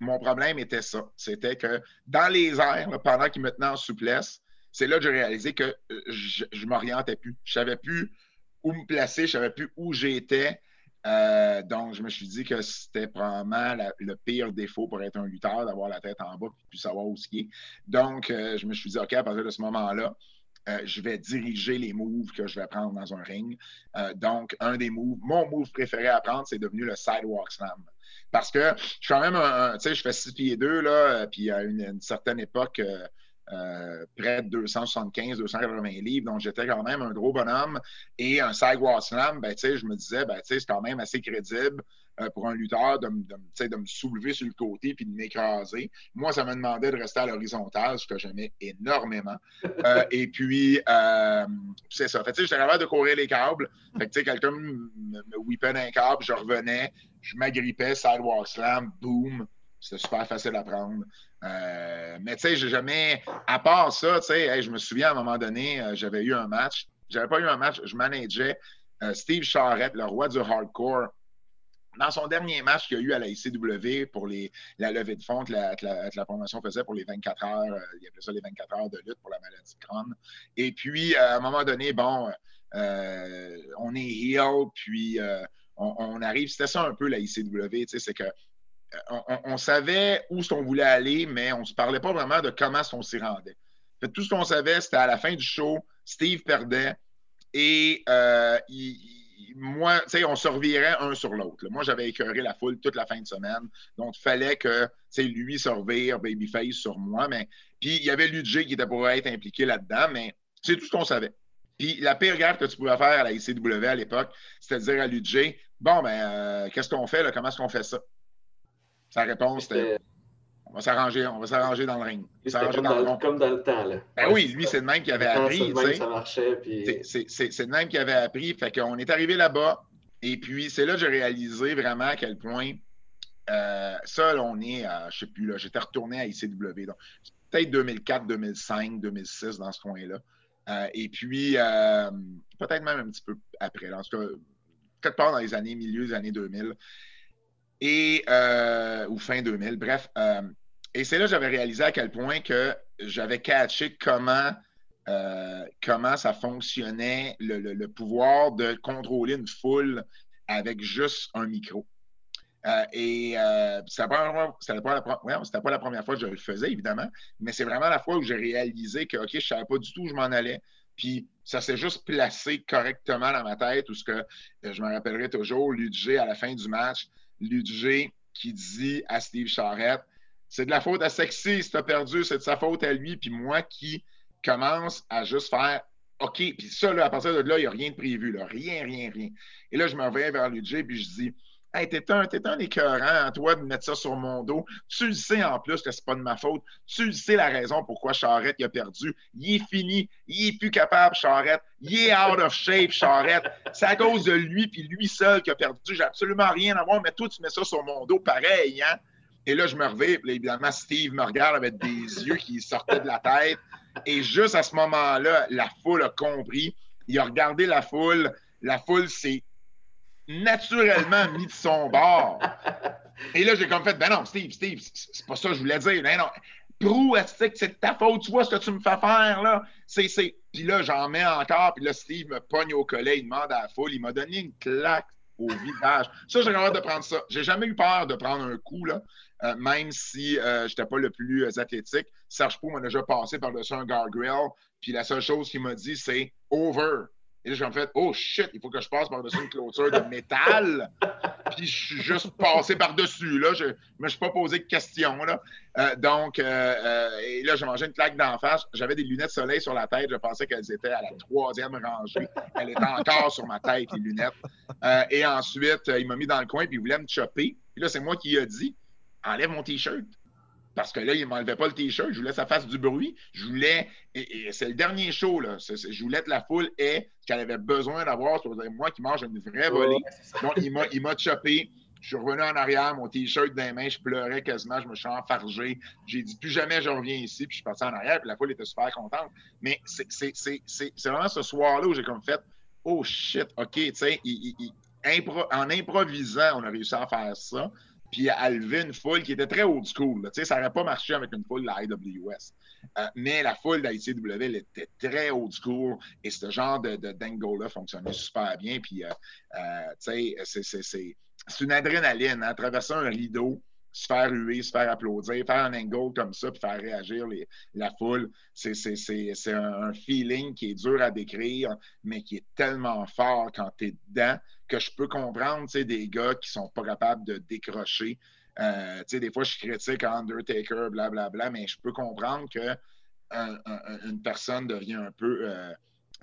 D: mon problème était ça. C'était que dans les airs, pendant qu'il me tenait en souplesse, c'est là que j'ai réalisé que euh, je, ne m'orientais plus. Je savais plus où me placer, je savais plus où j'étais. Euh, donc, je me suis dit que c'était probablement le pire défaut pour être un lutteur, d'avoir la tête en bas et puis savoir où skier. Donc, euh, je me suis dit, OK, à partir de ce moment-là, euh, je vais diriger les moves que je vais prendre dans un ring. donc, un des moves, mon move préféré à prendre, c'est devenu le sidewalk slam. Parce que je suis quand même un, tu sais, je fais 6 pieds 2, là, puis à une certaine époque, euh, près de 275, 280 livres. Donc, j'étais quand même un gros bonhomme. Et un sidewalk slam, ben, je me disais, ben, c'est quand même assez crédible euh, pour un lutteur de, de, me soulever sur le côté puis de m'écraser. Moi, ça me demandait de rester à l'horizontale, ce que j'aimais énormément. Euh, et puis, c'est ça. Fait, j'étais capable de courir les câbles. Fait que, quelqu'un me, me whippait d'un câble, je revenais, je m'agrippais, sidewalk slam, boom. C'était super facile à prendre. Euh, mais tu sais, j'ai jamais. À part ça, tu sais, je me souviens à un moment donné, euh, j'avais eu un match. J'avais pas eu un match, je manageais euh, Steve Charrette, le roi du hardcore. Dans son dernier match qu'il y a eu à la ICW pour les, la levée de fonds que la, la, promotion faisait pour les 24 heures, il appelait ça les 24 heures de lutte pour la maladie de Crohn. Et puis, à un moment donné, bon, on est heel, puis on, on, arrive, c'était ça un peu la ICW, tu sais, c'est que on, savait où on voulait aller, mais on ne se parlait pas vraiment de comment on s'y rendait. tout ce qu'on savait, c'était à la fin du show, Steve perdait et euh, moi, on se revirait un sur l'autre. Moi, j'avais écœuré la foule toute la fin de semaine. Donc, il fallait que lui se revire Babyface sur moi. Mais... Puis, il y avait Ludger qui était pour être impliqué là-dedans, mais c'est tout ce qu'on savait. Puis, la pire garde que tu pouvais faire à la ICW à l'époque, c'était de dire à Ludger Bon, ben, euh, qu'est-ce qu'on fait? Comment est-ce qu'on fait ça? Sa réponse, c'était on va s'arranger, on va s'arranger dans le ring.
C: Comme dans, comme, dans, le temps. Là.
D: Ben oui, lui, c'est le même qui avait appris.
C: ça marchait.
D: C'est le même qui avait appris. Fait qu'on est arrivé là-bas. Et puis, c'est là que j'ai réalisé vraiment à quel point euh, ça, on est à, je sais plus, là, j'étais retourné à ICW. Donc, peut-être 2004, 2005, 2006 dans ce coin-là. Euh, et puis, euh, peut-être même un petit peu après. Là, en tout cas, quelque part dans les années, milieu des années 2000 et, euh, ou fin 2000, bref. Euh, et c'est là que j'avais réalisé à quel point que j'avais catché comment, euh, comment ça fonctionnait, le, pouvoir de contrôler une foule avec juste un micro. et c'était pas, pas, pas, la première fois que je le faisais, évidemment, mais c'est vraiment la fois où j'ai réalisé que, OK, je savais pas du tout où je m'en allais. Puis ça s'est juste placé correctement dans ma tête, où ce que je me rappellerai toujours, l'UDG à la fin du match, Ludger qui dit à Steve Charrette c'est de la faute à Sexy, si t'as perdu, c'est de sa faute à lui. Puis moi qui commence à juste faire OK, puis ça, à partir de là, il n'y a rien de prévu, là. rien, rien, rien. Et là, je me reviens vers Ludger, puis je dis Hey, t'es un, es un écœurant, toi, de mettre ça sur mon dos. Tu le sais en plus que c'est pas de ma faute. Tu le sais la raison pourquoi Charrette a perdu. Il est fini. Il est plus capable, Charrette. Il est out of shape, Charrette. C'est à cause de lui, puis lui seul qui a perdu. J'ai absolument rien à voir, mais toi, tu mets ça sur mon dos pareil, hein? Et là, je me reviens, puis évidemment, Steve me regarde avec des yeux qui sortaient de la tête. Et juste à ce moment-là, la foule a compris. Il a regardé la foule. La foule s'est naturellement mis de son bord. Et là, j'ai comme fait, ben non, Steve, Steve, c'est pas ça que je voulais dire. Ben non, Prou, c'est que c'est ta faute, tu vois ce que tu me fais faire, là? C'est, c'est... Puis là, j'en mets encore, puis là, Steve me pogne au collet, il demande à la foule, il m'a donné une claque au visage. Ça, j'ai hâte de prendre ça. J'ai jamais eu peur de prendre un coup, là, euh, même si euh, j'étais pas le plus euh, athlétique. Serge Pou m'a déjà passé par-dessus un guardrail, puis la seule chose qu'il m'a dit, c'est « over ». Et là, j'ai fait, oh shit, il faut que je passe par-dessus une clôture de métal. Puis je suis juste passé par-dessus. Là. Je ne me suis pas posé de questions. Là. Euh, donc, euh, euh, et là, j'ai mangé une claque d'en face. J'avais des lunettes soleil sur la tête. Je pensais qu'elles étaient à la troisième rangée. Elles étaient encore sur ma tête, les lunettes. et ensuite, il m'a mis dans le coin, puis il voulait me chopper. Puis là, c'est moi qui ai dit enlève mon T-shirt. Parce que là, il ne m'enlevait pas le T-shirt. Je voulais que ça fasse du bruit. Je voulais, et, c'est le dernier show, là. je voulais que la foule ait ce qu'elle avait besoin d'avoir. Moi qui mange une vraie volée. Donc, il m'a chopé. Je suis revenu en arrière, mon T-shirt dans les mains, je pleurais quasiment, je me suis enfargé. J'ai dit plus jamais je reviens ici, puis je suis parti en arrière, puis la foule était super contente. Mais c'est vraiment ce soir-là où j'ai comme fait Oh shit, OK, tu sais, en improvisant, on a réussi à faire ça puis à lever une foule qui était très old school. Ça n'aurait pas marché avec une foule de la. Euh, mais la foule de la était très old school et ce genre de, de dingo-là fonctionnait super bien. Puis, euh, euh, c'est une adrénaline, hein, traverser un rideau, se faire huer, se faire applaudir, faire un angle comme ça, puis faire réagir la foule. C'est un, feeling qui est dur à décrire, mais qui est tellement fort quand tu es dedans que je peux comprendre des gars qui sont pas capables de décrocher. Euh, des fois, je critique Undertaker, blablabla, bla, bla, mais je peux comprendre que personne devient un peu euh,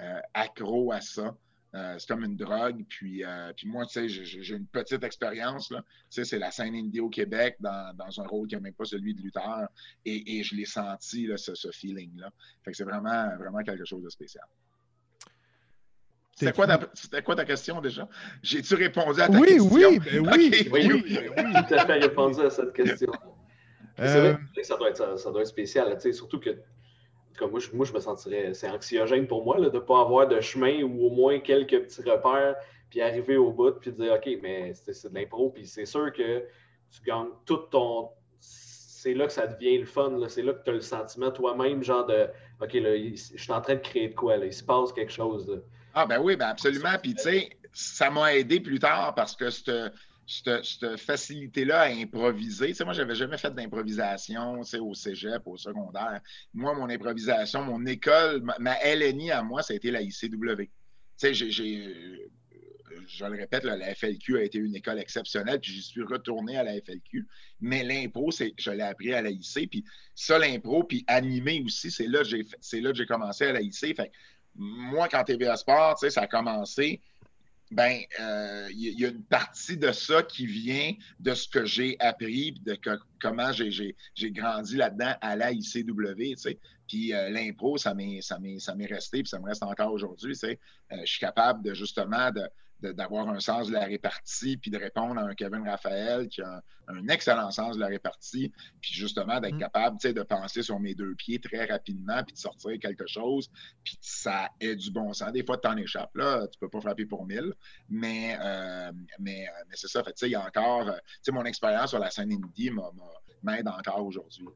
D: euh, accro à ça. C'est comme une drogue. Puis, puis moi, tu sais, j'ai une petite expérience. Tu sais, c'est la scène indie au Québec dans, un rôle qui n'est même pas celui de lutteur. Et, je l'ai senti, là, ce, ce feeling-là. Fait que c'est vraiment, vraiment quelque chose de spécial. C'était quoi, ta, question déjà? J'ai-tu répondu à ta question?
B: Oui, ben oui,
C: oui, oui, oui, tout à fait répondu à cette question. C'est vrai euh, que ça doit être, ça, doit être spécial, surtout que comme moi, je, moi, je me sentirais, c'est anxiogène pour moi de ne pas avoir de chemin ou au moins quelques petits repères, puis arriver au bout, puis dire, OK, mais c'est de l'impro, puis c'est sûr que tu gagnes tout ton. C'est là que ça devient le fun, c'est là que tu as le sentiment toi-même, genre de, OK, là, je suis en train de créer de quoi, là, il se passe quelque chose.
D: Ah, ben oui, ben absolument. Puis, tu sais, ça m'a aidé plus tard parce que cette, cette, facilité-là à improviser. Tu sais, moi, j'avais jamais fait d'improvisation, tu sais, au cégep, au secondaire. Moi, mon improvisation, mon école, ma, LNI à moi, ça a été la ICW. Tu sais, j'ai je le répète, la FLQ a été une école exceptionnelle, puis j'y suis retourné à la FLQ. Mais l'impro, c'est, je l'ai appris à la IC. Puis ça, l'impro, puis animé aussi, c'est là que j'ai, c'est là j'ai commencé à la IC. Fait moi, quand TVA Sport, ça a commencé, ben, il euh, y, a une partie de ça qui vient de ce que j'ai appris, de comment j'ai grandi là-dedans à la ICW, Puis euh, l'impro, ça m'est resté, puis ça me reste encore aujourd'hui, euh, je suis capable de justement de, d'avoir un sens de la répartie, puis de répondre à un Kevin Raphaël qui a un, excellent sens de la répartie, puis justement d'être mm. capable de penser sur mes deux pieds très rapidement, puis de sortir quelque chose, puis ça ait du bon sens. Des fois, tu t'en échappes, là, tu peux pas frapper pour mille, mais, euh, mais, euh, mais c'est ça. Fait, il y a encore, euh, mon expérience sur la scène indie m'aide encore aujourd'hui.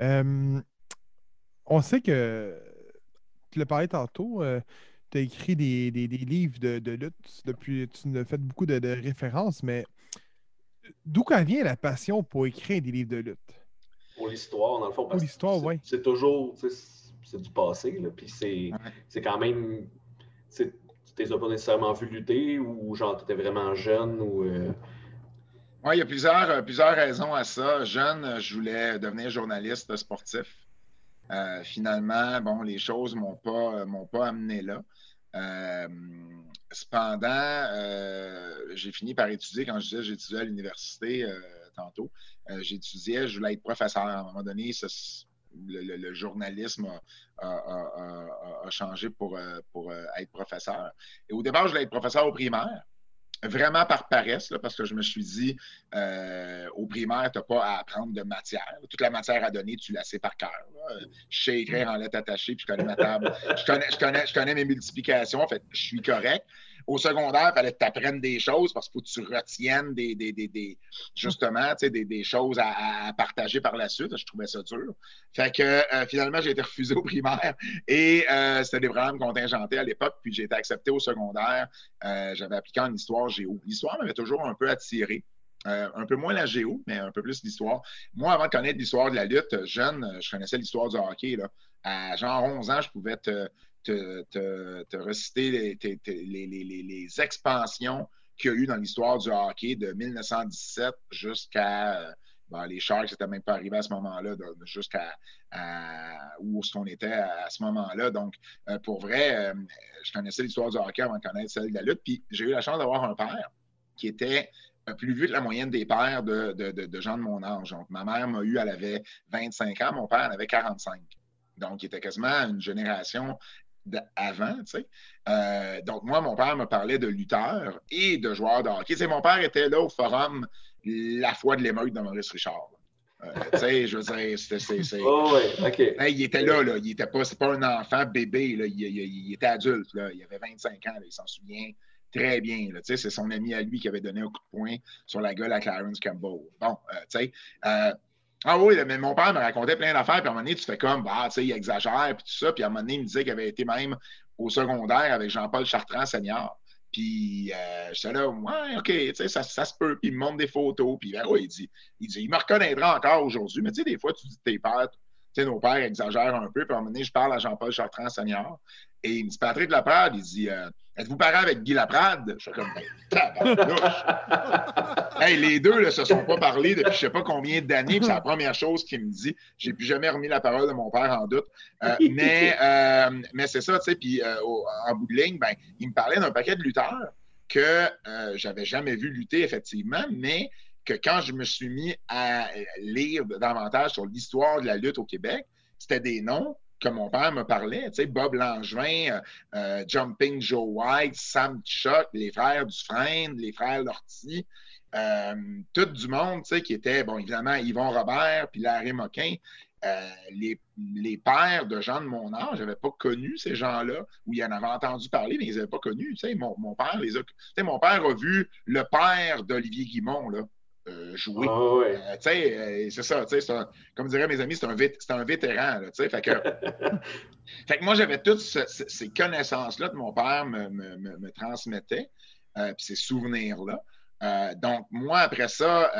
B: on sait que, tu l'as parlé tantôt, tu as écrit des, livres de, lutte, depuis, tu as fait beaucoup de, références, mais d'où vient la passion pour écrire des livres de lutte?
C: Pour l'histoire, dans le fond.
B: Pour l'histoire, oui.
C: C'est toujours, c'est du passé, là, puis c'est quand même, tu t'es pas nécessairement vu lutter ou genre tu étais vraiment jeune ou... Euh,
D: oui, il y a plusieurs, euh, plusieurs raisons à ça. Jeune, je voulais devenir journaliste sportif. Euh, finalement, bon, les choses ne m'ont pas, m'ont pas amené là. Euh, cependant, euh, j'ai fini par étudier, quand je disais j'étudiais à l'université euh, tantôt, j'étudiais, je voulais être professeur. À un moment donné, le, journalisme a, changé pour, pour être professeur. Et au départ, je voulais être professeur au primaire vraiment par paresse, parce que je me suis dit, euh, au primaire, tu n'as pas à apprendre de matière. Toute la matière à donner, tu la sais par cœur. Je sais écrire en lettres attachées, puis je connais ma table. je, connais, je, connais, je connais mes multiplications, en fait, je suis correct. Au secondaire, il fallait que tu apprennes des choses parce qu'il faut que tu retiennes des, des, des, des justement des, des, choses à, partager par la suite. Je trouvais ça dur. Fait que euh, finalement, j'ai été refusé au primaire et euh, c'était des programmes contingentés à l'époque. Puis j'ai été accepté au secondaire. Euh, j'avais appliqué en histoire géo. L'histoire m'avait toujours un peu attiré. un peu moins la géo, mais un peu plus l'histoire. Moi, avant de connaître l'histoire de la lutte, jeune, je connaissais l'histoire du hockey. Là. À genre 11 ans, je pouvais te, te, reciter les, expansions qu'il y a eu dans l'histoire du hockey de 1917 jusqu'à. Euh, les Sharks n'étaient même pas arrivés à ce moment-là, jusqu'à où est-ce qu'on était à, ce moment-là. Donc, euh, pour vrai, euh, je connaissais l'histoire du hockey avant de connaître celle de la lutte. Puis j'ai eu la chance d'avoir un père qui était plus vieux que la moyenne des pères de, de, gens de mon âge. Donc, ma mère m'a eu, elle avait 25 ans, mon père en avait 45. Donc, il était quasiment une génération avant, tu sais. Euh, donc, moi, mon père me parlait de lutteurs et de joueurs de hockey. Mon père était là au forum La foi de l'émeute de Maurice Richard. Euh, tu sais, je veux dire, c'était.
C: Oh, ouais, OK.
D: il était là, là. Il était pas, c'est pas un enfant bébé, là. Il, était adulte, là. Il avait 25 ans, il s'en souvient très bien. Là. C'est son ami à lui qui avait donné un coup de poing sur la gueule à Clarence Campbell. Bon, euh, tu sais. Ah oui, mais mon père me racontait plein d'affaires, puis à un moment donné, tu fais comme, bah, tu sais, il exagère, puis tout ça. Puis à un moment donné, il me disait qu'il avait été même au secondaire avec Jean-Paul Chartrand, senior. Puis euh, j'étais là, ouais, OK, tu sais, ça, se peut. Puis il me montre des photos. Puis ben, ouais, il dit, il dit, il me reconnaîtra encore aujourd'hui. Mais tu sais, des fois, tu dis tes pères, tu sais, nos pères exagèrent un peu. Puis à un moment donné, je parle à Jean-Paul Chartrand, senior. Et il me dit, Patrick Laprade, il dit, euh, êtes-vous parent avec Guy Laprade? Je suis comme, ben, hey, les deux ne se sont pas parlé depuis je ne sais pas combien d'années. c'est la première chose qu'il me dit. J'ai plus jamais remis la parole de mon père en doute. Euh, mais euh, mais c'est ça, tu sais. Puis en bout de ligne, ben, il me parlait d'un paquet de lutteurs que j'avais jamais vu lutter, effectivement, mais que quand je me suis mis à lire davantage sur l'histoire de la lutte au Québec, c'était des noms que mon père me parlait, tu Bob Langevin, euh, euh, Jumping Joe White, Sam Chuck, les frères Dufresne, les frères Lortie, euh, tout du monde, tu qui était, bon, évidemment, Yvon Robert, puis Larry Moquin, les, pères de gens de mon âge, n'avais pas connu ces gens-là, ou ils en avaient entendu parler, mais ils n'avaient pas connu, tu mon père a vu le père d'Olivier Guimont, là, euh, jouer. Ah euh, euh, c'est ça, comme diraient mes amis, c'est un, un, vétéran. fait, que, fait que moi, j'avais toutes ces connaissances-là que mon père me, me, me transmettait, puis ces souvenirs-là. donc, moi, après ça,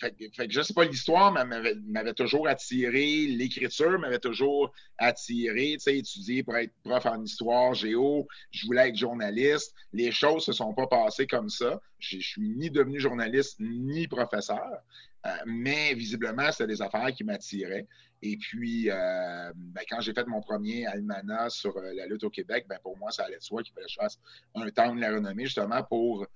D: fait, que sais pas, l'histoire m'avait toujours attiré, l'écriture m'avait toujours attiré, tu sais, étudier pour être prof en histoire, géo, je voulais être journaliste. Les choses se sont pas passées comme ça. Je suis ni devenu journaliste ni professeur, euh, mais visiblement, c'était des affaires qui m'attiraient. Et puis, euh, ben, quand j'ai fait mon premier almanach sur euh, la lutte au Québec, ben, pour moi, ça allait de soi qu'il fallait que je fasse un temps de la renommée, justement, pour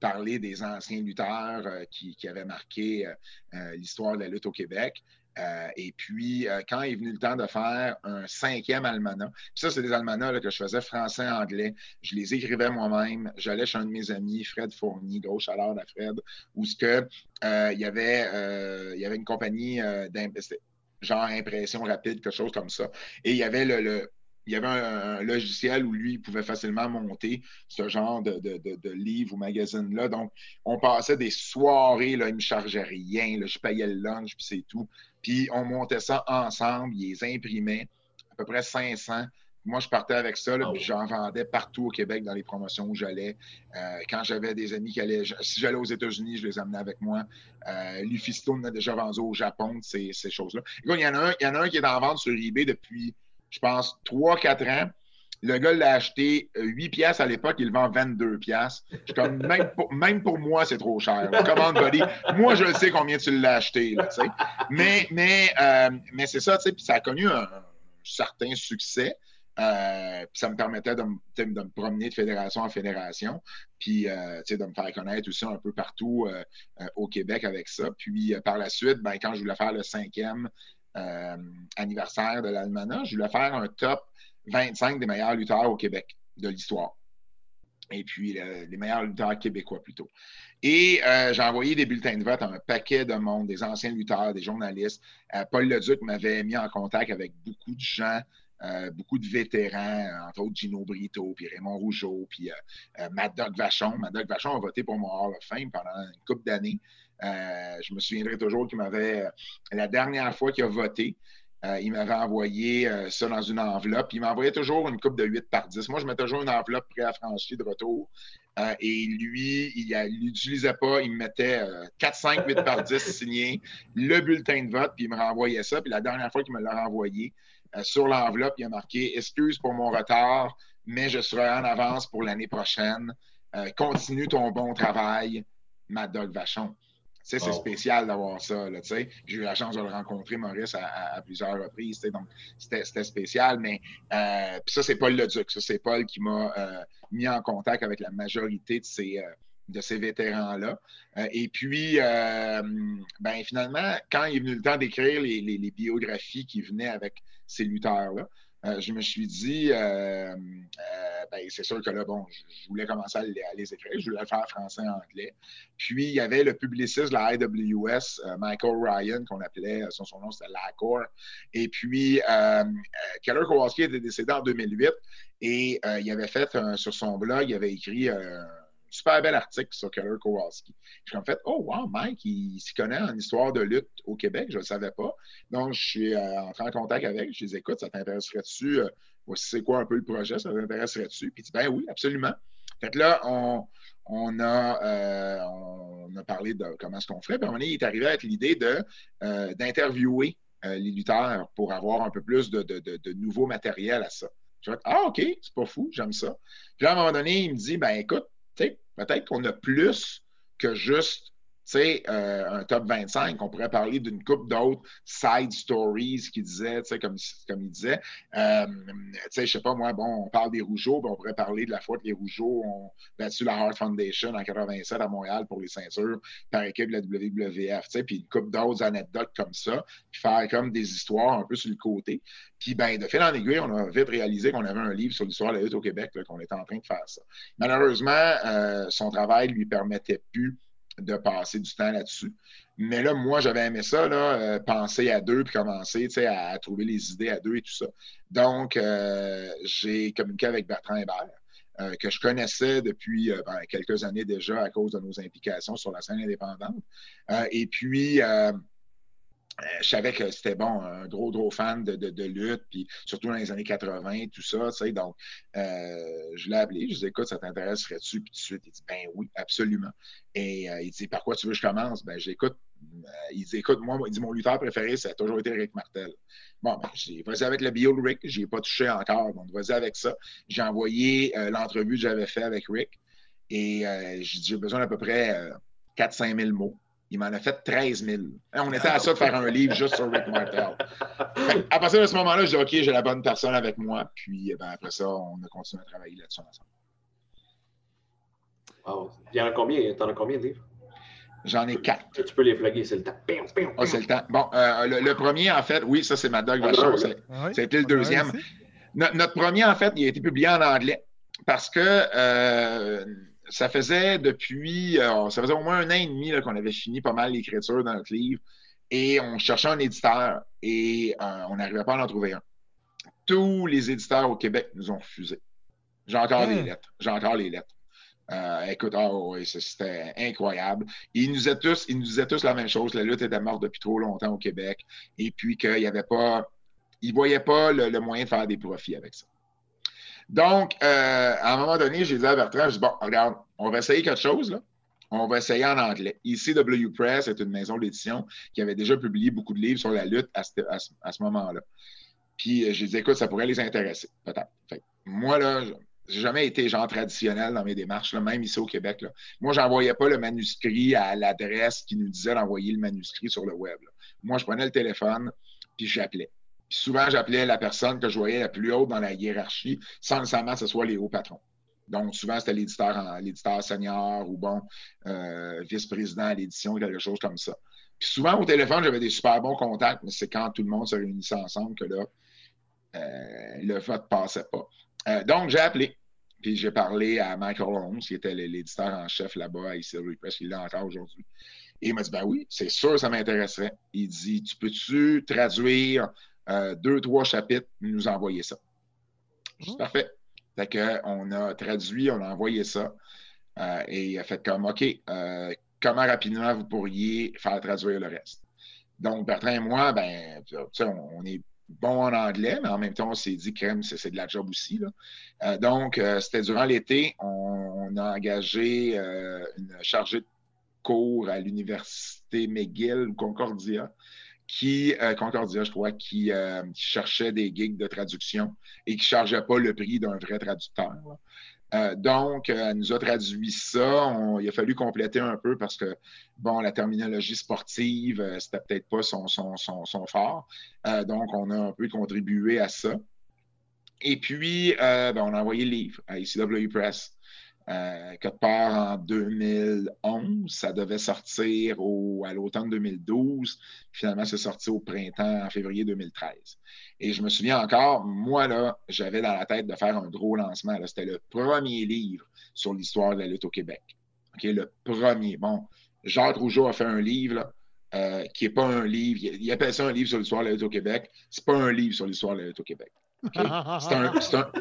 D: parler des anciens lutteurs euh, qui, avaient marqué euh, euh, l'histoire de la lutte au Québec. et puis, quand est venu le temps de faire un cinquième almanach, ça, c'est des almanachs que je faisais français-anglais. Je les écrivais moi-même. J'allais chez un de mes amis, Fred Fournier, chaleur à Fred, où il, y avait, y avait une compagnie genre impression rapide, quelque chose comme ça. Et il y avait le il y avait un, logiciel où lui, il pouvait facilement monter ce genre de, de, livres ou magazines-là. Donc, on passait des soirées, là, il ne me chargeait rien, là, je payais le lunch, puis c'est tout. Puis on montait ça ensemble, il les imprimait, à peu près 500. Moi, je partais avec ça, là, puis j'en vendais partout au Québec dans les promotions où j'allais. Euh, quand j'avais des amis qui allaient, si j'allais aux États-Unis, je les amenais avec moi. Euh, Lufisto a déjà vendu au Japon, ces, ces choses-là. Il y, en a un, il y en a un qui est en vente sur eBay depuis je pense, 3-4 ans. Le gars l'a acheté 8 euh, piastres à l'époque, il le vend 22 piastres. Comme, même, pour, même pour moi, c'est trop cher. Commande body. Moi, je sais combien tu l'as acheté. mais mais, euh, mais c'est ça, ça a connu un, certain succès. Euh, ça me permettait de, de, me promener de fédération en fédération, puis de me faire connaître aussi un peu partout au Québec avec ça. Puis par la suite, ben, quand je voulais faire le cinquième euh, anniversaire de l'Almanach, je voulais faire un top 25 des meilleurs lutteurs au Québec de l'histoire. Et puis, les meilleurs lutteurs québécois plutôt. Et euh, j'ai envoyé des bulletins de vote à un paquet de monde, des anciens lutteurs, des journalistes. Euh, Paul Leduc m'avait mis en contact avec beaucoup de gens, beaucoup de vétérans, entre autres Gino Brito, puis Raymond Rougeau, puis Mad Dog Vachon. Mad Dog Vachon a voté pour mon Hall of Fame pendant une couple d'années. Euh, je me souviendrai toujours qu'il m'avait, euh, la dernière fois qu'il a voté, euh, il m'avait envoyé ça dans une enveloppe. Il m'envoyait toujours une coupe de 8 par 10. Moi, je mettais toujours une enveloppe pré-affranchie de retour. et lui, il l'utilisait pas. Il me mettait 4, 5, 8 par 10 signé, le bulletin de vote, puis il me renvoyait ça. Puis la dernière fois qu'il me l'a renvoyé, sur l'enveloppe, il a marqué Excuse pour mon retard, mais je serai en avance pour l'année prochaine. continue ton bon travail, Mad Dog Vachon. C'est spécial d'avoir ça. J'ai eu la chance de le rencontrer, Maurice, à, plusieurs reprises. Donc, c'était spécial. Mais euh, ça, c'est Paul Leduc. Ça, c'est Paul qui m'a euh, mis en contact avec la majorité de ces, euh, de ces vétérans-là. et puis, ben, finalement, quand il est venu le temps d'écrire les, les, biographies qui venaient avec ces lutteurs-là, euh, je me suis dit, euh, euh, ben, c'est sûr que là, bon, je, voulais commencer à, les écrire, je voulais faire français et anglais. Puis, il y avait le publiciste de la IWS, Michael Ryan, qu'on appelait, son, nom c'était Lacor. Et puis, Keller Kowalski était décédé en 2008 et il avait fait, sur son blog, il avait écrit super bel article sur Keller Kowalski. J'ai en fait, oh wow, Mike, il, s'y connaît en histoire de lutte au Québec, je ne le savais pas. Donc, je suis euh, entré en contact avec, je dit, écoute, ça t'intéresserait-tu? Euh, voici c'est quoi un peu le projet, ça t'intéresserait-tu? Puis il dit, ben oui, absolument. Fait que là, on, on a, euh, on a parlé de comment est-ce qu'on ferait. Puis à un moment donné, il est arrivé avec l'idée d'interviewer les lutteurs pour avoir un peu plus de, de, de, nouveau matériel à ça. Je vais ah, OK, c'est pas fou, j'aime ça. Puis à un moment donné, il me dit, ben écoute, peut-être qu'on a plus que juste sais, euh, un top 25, on pourrait parler d'une coupe d'autres side stories qui disaient, comme, comme il disait. Euh, sais, je sais pas, moi, bon, on parle des Rougeaux, ben, on pourrait parler de la fois que les Rougeaux ont battu la Heart Foundation en 87 à Montréal pour les ceintures par équipe de la WWF, puis une coupe d'autres anecdotes comme ça, puis faire comme des histoires un peu sur le côté. Puis, ben, de fil en aiguille, on a vite réalisé qu'on avait un livre sur l'histoire de la lutte au Québec, qu'on était en train de faire ça. Malheureusement, euh, son travail lui permettait plus de passer du temps là-dessus. Mais là, moi, j'avais aimé ça, là, euh, penser à deux puis commencer à, trouver les idées à deux et tout ça. Donc, euh, j'ai communiqué avec Bertrand Hébert, euh, que je connaissais depuis ben, quelques années déjà à cause de nos implications sur la scène indépendante. et puis, je savais que c'était bon, un gros, gros fan de, de, lutte, puis surtout dans les années 80, tout ça, tu sais. Donc, euh, je l'ai appelé, je lui ai dit, écoute, ça t'intéresserait-tu? Puis tout de suite, il dit, ben oui, absolument. Et euh, il dit, par quoi tu veux que je commence? Ben, j'écoute. il dit, écoute, moi, il dit, mon lutteur préféré, ça a toujours été Rick Martel. Bon, ben, j'ai vas-y avec le bio de Rick, je ai pas touché encore, donc vas-y avec ça. J'ai envoyé l'entrevue que j'avais fait avec Rick, et j'ai dit, j'ai besoin d'à peu près 4-5 000 mots. Il m'en a fait 13 000. Hein, on était à ça de faire un livre juste sur Rick Martel. À partir de ce moment-là, je dis OK, j'ai la bonne personne avec moi. Puis eh ben, après ça, on a continué à travailler là-dessus ensemble.
C: Wow. Il y en a combien? T'en as combien de livres?
D: J'en ai quatre.
C: Tu peux les flaguer, c'est le temps.
D: Oh, c'est le temps. Bon, euh, le, premier, en fait, oui, ça, c'est ma dog Vachon. C'était le deuxième? notre premier, en fait, il a été publié en anglais parce que euh, ça faisait depuis, euh, ça faisait au moins un an et demi qu'on avait fini pas mal l'écriture dans notre livre et on cherchait un éditeur et euh, on n'arrivait pas à en trouver un. Tous les éditeurs au Québec nous ont refusé. J'ai encore les hmm. lettres. J'ai encore les lettres. Euh, écoute, oh, c'était incroyable. Ils nous, disaient tous, ils nous disaient tous la même chose. La lutte était morte depuis trop longtemps au Québec et puis qu'il n'y avait pas, ils ne voyaient pas le, moyen de faire des profits avec ça. Donc, euh, à un moment donné, j'ai dit à Bertrand, je dis, bon, regarde, on va essayer quelque chose, là. On va essayer en anglais. ICW Press est une maison d'édition qui avait déjà publié beaucoup de livres sur la lutte à ce, moment-là. Puis, euh, j'ai dit, écoute, ça pourrait les intéresser, peut-être. moi, là, j'ai jamais été genre traditionnel dans mes démarches, là, même ici au Québec. Là. Moi, j'envoyais pas le manuscrit à l'adresse qui nous disait d'envoyer le manuscrit sur le web. Moi, je prenais le téléphone, puis j'appelais souvent, j'appelais la personne que je voyais la plus haute dans la hiérarchie, sans nécessairement que ce soit les hauts patrons. Donc, souvent, c'était l'éditeur, l'éditeur senior ou bon, euh, vice-président à l'édition, quelque chose comme ça. Puis souvent, au téléphone, j'avais des super bons contacts, mais c'est quand tout le monde se réunissait ensemble que là, euh, le vote ne passait pas. Euh, donc, j'ai appelé. Puis j'ai parlé à Michael Holmes, qui était l'éditeur en chef là-bas à ICW Press, il est encore aujourd'hui. Et il m'a dit Ben oui, c'est sûr, ça m'intéresserait. Il dit Tu peux-tu traduire euh, deux, trois chapitres, nous envoyer ça. C'est mmh. parfait. Fait qu'on a traduit, on a envoyé ça. Euh, et il a fait comme OK, euh, comment rapidement vous pourriez faire traduire le reste? Donc, Bertrand et moi, ben, on, est bon en anglais, mais en même temps, on s'est dit crème, c'est de la job aussi. donc, c'était durant l'été, on, a engagé une chargée de cours à l'Université McGill ou Concordia qui, euh, Concordia, je crois, qui, euh, cherchait des gigs de traduction et qui ne chargeait pas le prix d'un vrai traducteur. Euh, donc, elle nous a traduit ça. il a fallu compléter un peu parce que, bon, la terminologie sportive, c'était peut-être pas son, son, son, fort. donc, on a un peu contribué à ça. Et puis, ben, on a envoyé le livre à ICW Press. Euh, quelque part en 2011. Ça devait sortir au, à l'automne 2012. Finalement, c'est sorti au printemps, en février 2013. Et je me souviens encore, moi, là, j'avais dans la tête de faire un gros lancement. C'était le premier livre sur l'histoire de la lutte au Québec. le premier. Bon, Jacques Rougeau a fait un livre euh, qui n'est pas un livre. Il, il, appelle ça un livre sur l'histoire de la lutte au Québec. Ce n'est pas un livre sur l'histoire de la lutte au Québec.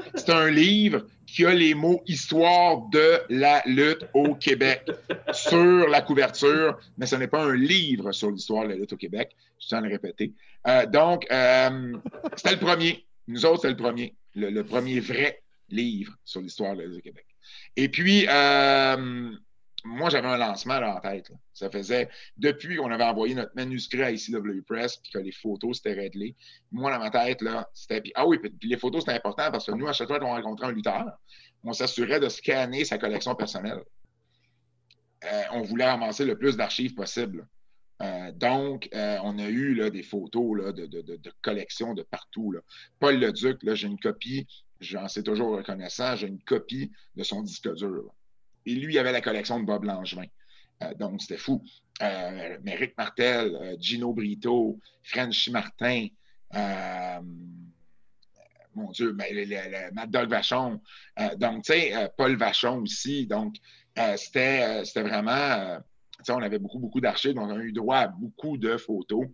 D: C'est un, livre qui a les mots Histoire de la lutte au Québec sur la couverture, mais ce n'est pas un livre sur l'histoire de la lutte au Québec. Je tiens à le répéter. Euh, donc, euh, c'était le premier. Nous autres, c'était le premier. Le, premier vrai livre sur l'histoire de la lutte au Québec. Et puis, euh, moi, j'avais un lancement en tête. Ça faisait, depuis qu'on avait envoyé notre manuscrit à ICW Press, puis que les photos s'étaient réglées, moi, dans ma tête, là, c'était. Ah oui, puis, les photos, c'était important parce que nous, à chaque fois qu'on rencontrait un lutteur, on s'assurait de scanner sa collection personnelle. Euh, on voulait ramasser le plus d'archives possible. Euh, donc, euh, on a eu des photos de, de, de, collection de partout. Paul Leduc, j'ai une copie, j'en sais toujours reconnaissant, j'ai une copie de son disque dur. Et lui, il avait la collection de Bob Langevin. Euh, donc, c'était fou. Euh, Méric Martel, euh, Gino Brito, Frenchy Martin, mon Dieu, mais Mad Dog Vachon. donc, tu sais, Paul Vachon aussi. Donc, c'était vraiment. on avait beaucoup, beaucoup d'archives, donc on a eu droit à beaucoup de photos.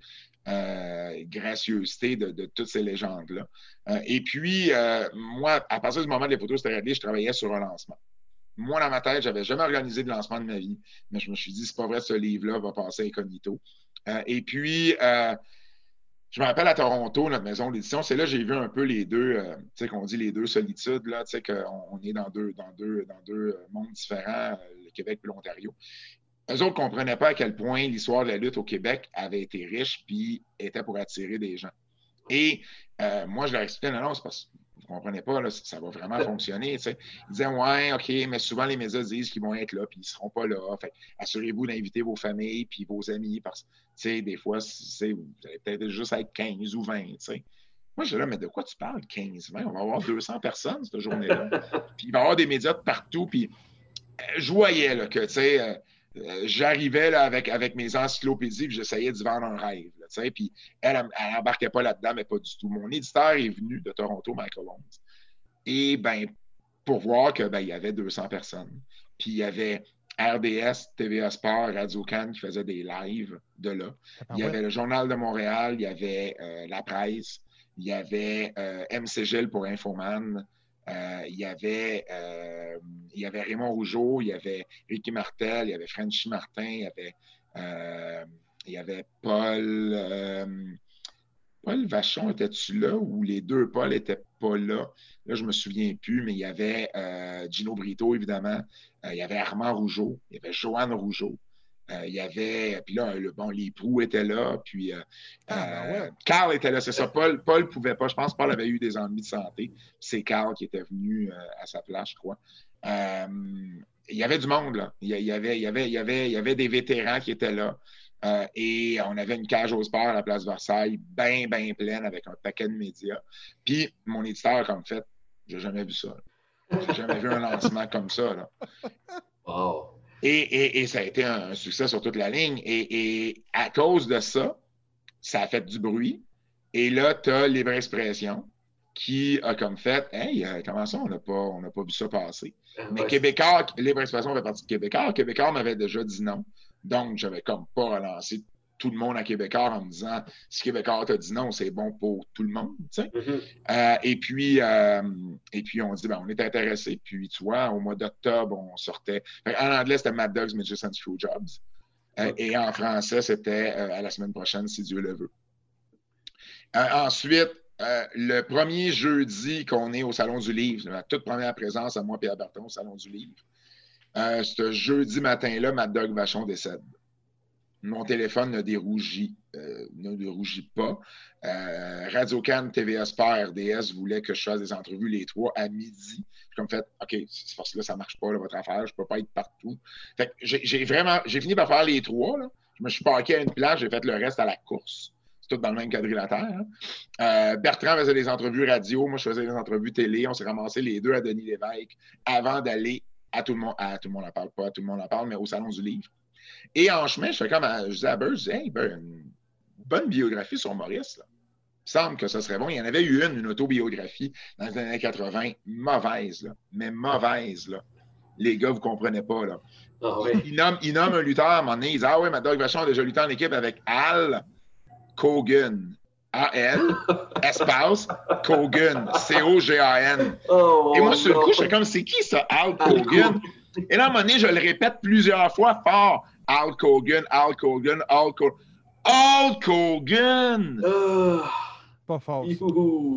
D: gracieuseté de, toutes ces légendes-là. et puis, moi, à partir du moment où les photos étaient réglées, je travaillais sur un moi, dans ma tête, je n'avais jamais organisé de lancement de ma vie, mais je me suis dit, c'est pas vrai, ce livre-là va passer incognito. Euh, et puis, euh, je me rappelle à Toronto, notre maison d'édition, c'est là que j'ai vu un peu les deux, euh, tu sais, qu'on dit les deux solitudes, là, tu sais, qu'on on est dans deux, dans deux, dans deux mondes différents, le Québec et l'Ontario. Eux autres ne comprenaient pas à quel point l'histoire de la lutte au Québec avait été riche puis était pour attirer des gens. Et moi, je leur expliquais, non, non, c'est parce que comprenez pas, là, ça va vraiment fonctionner. Ils disaient Ouais, OK, mais souvent les médias disent qu'ils vont être là, puis ils ne seront pas là. assurez-vous d'inviter vos familles puis vos amis, parce que des fois, vous allez peut-être juste être 15 ou 20. Moi, je dis là, mais de quoi tu parles, 15, 20? On va avoir 200 personnes cette journée-là. puis il va y avoir des médias de partout. Puis euh, je voyais là, que, tu sais, euh, euh, j'arrivais avec, avec mes encyclopédies, puis j'essayais de vendre un rêve. Puis elle, elle n'embarquait pas là-dedans, mais pas du tout. Mon éditeur est venu de Toronto, Michael Holmes. Et ben, pour voir qu'il ben, y avait 200 personnes. Puis il y avait RDS, TVA Sport, Radio Cannes qui faisaient des lives de là. Il y avait le Journal de Montréal, il y avait euh, La Presse, il y avait euh, MCGL pour Infoman, euh, il, y avait, euh, il y avait Raymond Rougeau, il y avait Ricky Martel, il y avait Frenchy Martin, il y avait, il y avait Paul. Paul Vachon, était-tu là? Ou les deux Paul n'étaient pas là? Là, je ne me souviens plus, mais il y avait Gino Brito, évidemment. il y avait Armand Rougeau. Il y avait Joanne Rougeau. Euh, il y avait, puis là, le, bon, les proues étaient là, puis euh, ah, ben euh, Carl était là, c'est ça. Paul ne pouvait pas, je pense que Paul avait eu des ennuis de santé. C'est Carl qui était venu à sa place, je crois. il y avait du monde, là. Il y avait, il y avait, il y avait, il y avait des vétérans qui étaient là. Et on avait une cage au sport à la place Versailles, bien, bien pleine, avec un paquet de médias. Puis mon éditeur, comme fait, j'ai jamais vu ça. J'ai jamais vu un lancement comme ça. Là. Wow. Et, ça a été un, succès sur toute la ligne. Et, à cause de ça, ça a fait du bruit. Et là, tu as Libre Expression qui a comme fait Hey, euh, comment ça, on n'a pas, pas vu ça passer? Ah, Mais Québécois, Libre Expression fait partie de Québécois. Québécois m'avait déjà dit non. Donc, je n'avais comme pas relancé tout le monde à Québécois en me disant si Québécois t'a dit non, c'est bon pour tout le monde. Mm-hmm. Euh, et, puis, euh, et puis, on dit ben, on est intéressé. Puis, tu vois, au mois d'octobre, on sortait. En anglais, c'était Mad Dogs, Midgets and Screwjobs. Euh, et en français, c'était à la semaine prochaine, si Dieu le veut. ensuite, le premier jeudi qu'on est au Salon du Livre, la toute première présence à moi et à Berton au Salon du Livre, ce jeudi matin-là, Mad Dog Vachon décède. Mon téléphone ne dérougit, euh, ne dérougit pas. Euh, Radio Cannes, TVA Sport, RDS voulaient que je fasse des entrevues les trois à midi. J'ai comme fait, OK, c'est parce que là, ça ne marche pas, votre affaire, je ne peux pas être partout. Fait j'ai vraiment, j'ai fini par faire les trois. Je me suis parqué à une place, j'ai fait le reste à la course. C'est tout dans le même quadrilatère. Hein. Euh, Bertrand faisait des entrevues radio, moi je faisais des entrevues télé. On s'est ramassé les deux à Denis Lévesque avant d'aller à tout le monde, à tout le monde en parle, pas à tout le monde en parle, mais au Salon du Livre. Et en chemin, je fais comme, je disais à hey, une bonne biographie sur Maurice. Là. Il semble que ce serait bon. Il y en avait eu une, une autobiographie dans les années 80, mauvaise, là, mais mauvaise. Là. Les gars, vous ne comprenez pas. Là. Ah il, nomme, il, nomme, un lutteur à un moment donné. Il dit Ah oui, ma Dog Vachon a déjà lutté en équipe avec Al Kogan. A-L, espace, Kogan, C-O-G-A-N. Oh, Et moi, sur le coup, je suis comme, c'est qui ça, Al Kogan? Et là, à un moment donné, je le répète plusieurs fois fort. Al Kogan, Al Kogan, Al Kogan. Al Kogan!
B: Ah. Pas fort.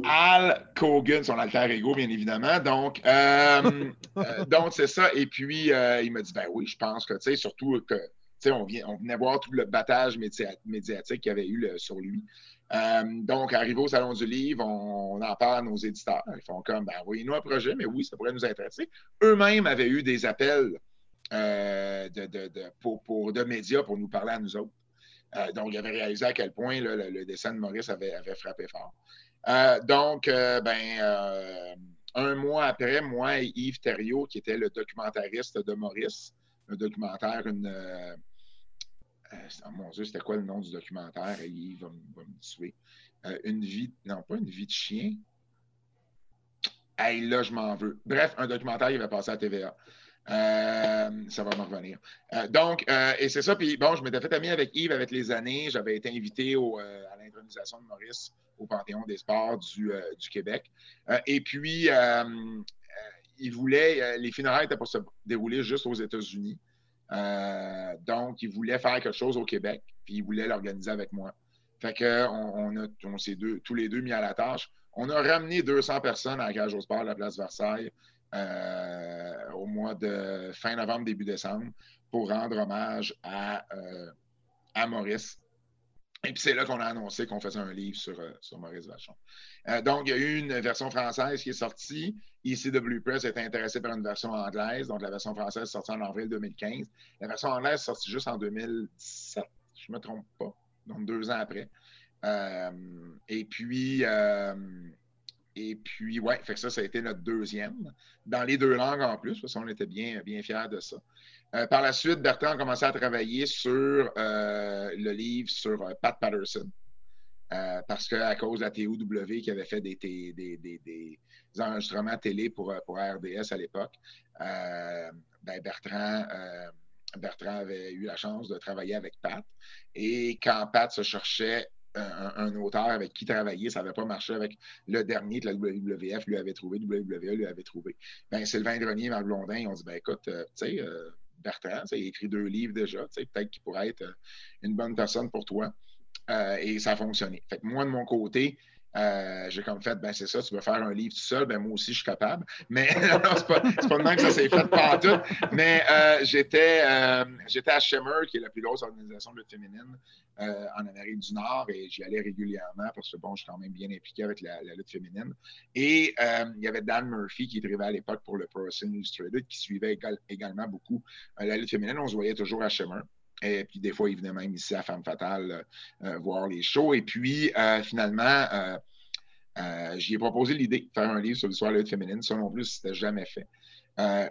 D: Al Kogan, son alter ego, bien évidemment. Donc, euh, euh, donc c'est ça. Et puis, euh, il m'a dit, ben oui, je pense que, tu sais, surtout que, tu sais, on, on, venait voir tout le battage médiatique qu'il y avait eu sur lui. Donc, arrivé au Salon du Livre, on, en parle à nos éditeurs. Ils font comme, ben oui, nous un projet, mais oui, ça pourrait nous intéresser. Eux-mêmes avaient eu des appels de, de, pour, de médias pour nous parler à nous autres. Euh, donc, il avait réalisé à quel point le, dessin de Maurice avait, frappé fort. Euh, donc, euh, ben, un mois après, moi et Yves Thériault, qui était le documentariste de Maurice, le documentaire, une. Oh mon Dieu, c'était quoi le nom du documentaire? Yves va, me tuer. une vie. Non, pas une vie de chien. Hey, là, je m'en veux. Bref, un documentaire qui avait passé à TVA. Euh, ça va me revenir. Euh, donc, euh, et c'est ça. Puis bon, je m'étais fait ami avec Yves avec les années. J'avais été invité à l'intronisation de Maurice au Panthéon des sports du, Québec. et puis, il voulait, les funérailles étaient pour se dérouler juste aux États-Unis. Donc, il voulait faire quelque chose au Québec, puis il voulait l'organiser avec moi. Fait qu'on on, s'est tous les deux mis à la tâche. On a ramené 200 personnes à la cage la place Versailles. Euh, au mois de fin novembre, début décembre, pour rendre hommage à, euh, à Maurice. Et puis c'est là qu'on a annoncé qu'on faisait un livre sur, euh, sur Maurice Vachon. donc, il y a eu une version française qui est sortie. ECW Press est intéressé par une version anglaise. Donc, la version française est sortie en avril 2015. La version anglaise est sortie juste en 2007, je ne me trompe pas. Donc, deux ans après. et puis, et puis, ouais, fait que ça, ça a été notre deuxième, dans les deux langues en plus, parce qu'on était bien, bien fiers de ça. Euh, par la suite, Bertrand a commencé à travailler sur euh, le livre sur euh, Pat Patterson. parce qu'à cause de la TOW qui avait fait des, des, des, des enregistrements télé pour, pour RDS à l'époque, ben Bertrand, Bertrand avait eu la chance de travailler avec Pat. Et quand Pat se cherchait un, auteur avec qui travailler, ça n'avait pas marché avec le dernier que la WWF lui avait trouvé, WWE lui avait trouvé. Ben, Sylvain Grenier Marc Blondin, ont dit ben, écoute, euh, tu sais, euh, Bertrand, il a écrit deux livres déjà, peut-être qu'il pourrait être euh, une bonne personne pour toi. et ça a fonctionné. Fait que moi, de mon côté, euh, j'ai comme fait, ben c'est ça, tu veux faire un livre tout seul, ben moi aussi je suis capable. Mais c'est pas, de que ça s'est fait pas tout. Mais euh, j'étais, euh, j'étais à Shimmer, qui est la plus grosse organisation de lutte féminine en Amérique du Nord, et j'y allais régulièrement parce que bon, je suis quand même bien impliqué avec la, lutte féminine. Et il y avait Dan Murphy qui écrivait à l'époque pour le Pro Wrestling Illustrated, qui suivait également beaucoup la lutte féminine. On se voyait toujours à Shimmer. Et puis, des fois, il venait même ici à Femme Fatale euh, voir les shows. Et puis, euh, finalement, euh, j'y ai proposé l'idée de faire un livre sur l'histoire de la féminine. Ça non plus, c'était jamais fait.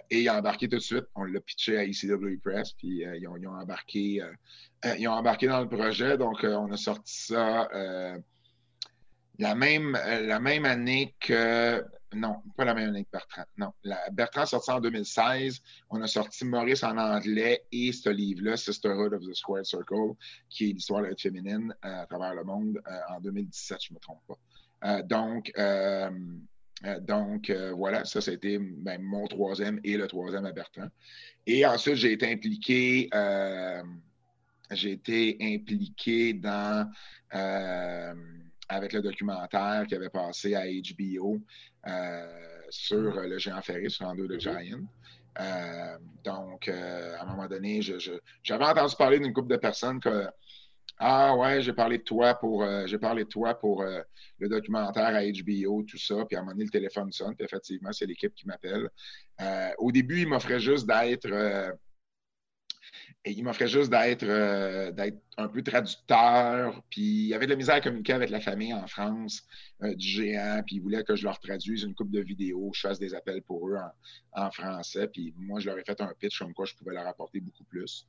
D: et il a embarqué tout de suite. On l'a pitché à ECW Press, puis ils ont, embarqué, ils ont embarqué dans le projet. Donc, on a sorti ça la même, la même année que non, pas la même année que Bertrand. Non. Bertrand sorti en 2016. On a sorti Maurice en anglais et ce livre-là, Sisterhood of the Squared Circle, qui est l'histoire de la féminine euh, à travers le monde euh, en 2017, je ne me trompe pas. Euh, donc, donc voilà, ça, c'était ben, mon troisième et le troisième à Bertrand. Et ensuite, j'ai été impliqué. j'ai été impliqué dans avec le documentaire qui avait passé à HBO sur mm. le géant ferré, sur Ando de mm-hmm. Giant. Euh, donc, euh, à un moment donné, j'avais entendu parler d'une couple de personnes que ah ouais, j'ai parlé de toi pour j'ai parlé de toi pour le documentaire à HBO, tout ça. Puis à un moment donné, le téléphone sonne, puis effectivement, c'est l'équipe qui m'appelle. au début, il m'offrait juste d'être Il m'offrait juste d'être euh, d'être un peu traducteur. Puis il avait de la misère à communiquer avec la famille en France euh, du géant. Puis il voulait que je leur traduise une coupe de vidéos, je fasse des appels pour eux en, français. Puis moi, je leur ai fait un pitch comme quoi je pouvais leur apporter beaucoup plus.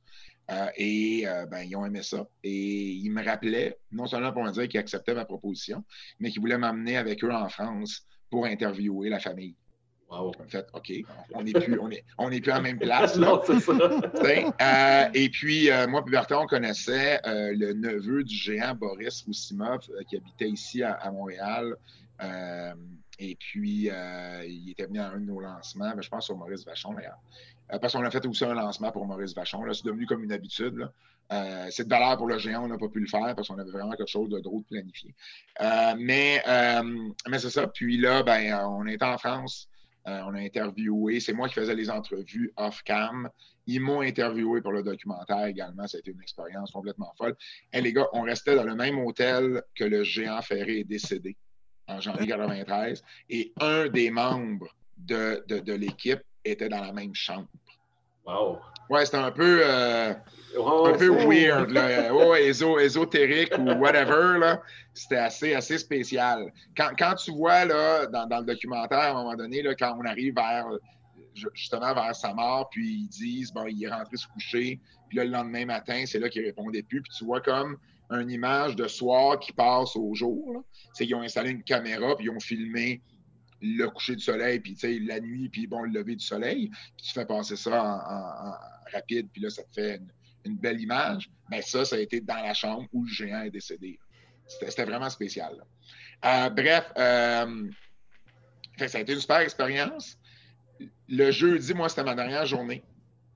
D: Euh, et ben, ils ont aimé ça. Et ils me rappelaient, non seulement pour me dire qu'ils acceptaient ma proposition, mais qu'ils voulaient m'amener avec eux en France pour interviewer la famille. En fait, OK, on n'est plus, on est, on est plus à la même place. non, c'est ça. Euh, et puis, euh, moi et Bertrand, on connaissait euh, le neveu du géant Boris Roussimov qui habitait ici à, Montréal. et puis, il était venu à un de nos lancements, ben, je pense sur Maurice Vachon d'ailleurs. parce qu'on a fait aussi un lancement pour Maurice Vachon. C'est devenu comme une habitude. c'est de valeur pour le géant, on n'a pas pu le faire parce qu'on avait vraiment quelque chose de drôle de planifié. mais mais c'est ça. Puis là, ben, on était en France. Euh, on a interviewé, c'est moi qui faisais les entrevues off-cam. Ils m'ont interviewé pour le documentaire également. Ça a été une expérience complètement folle. Et les gars, on restait dans le même hôtel que le géant Ferré est décédé en janvier 93. Et un des membres de, de l'équipe était dans la même chambre.
C: Wow.
D: Ouais, c'était un peu, euh, un peu weird, là. Ouais, ésotérique ou whatever, là. C'était assez, assez spécial. Quand, quand tu vois, là, dans, dans, le documentaire, à un moment donné, là, quand on arrive vers, justement, vers sa mort, puis ils disent, bon, il est rentré se coucher, puis là, le lendemain matin, c'est là qu'il répondait plus, puis tu vois comme une image de soir qui passe au jour, C'est qu'ils ont installé une caméra, puis ils ont filmé le coucher du soleil, puis la nuit, puis bon, le lever du soleil, puis tu fais passer ça en, rapide, puis là, ça te fait une, belle image. Mais ça, ça a été dans la chambre où le géant est décédé. C'était vraiment spécial. Euh, bref, euh, ça a été une super expérience. Le jeudi, moi, c'était ma dernière journée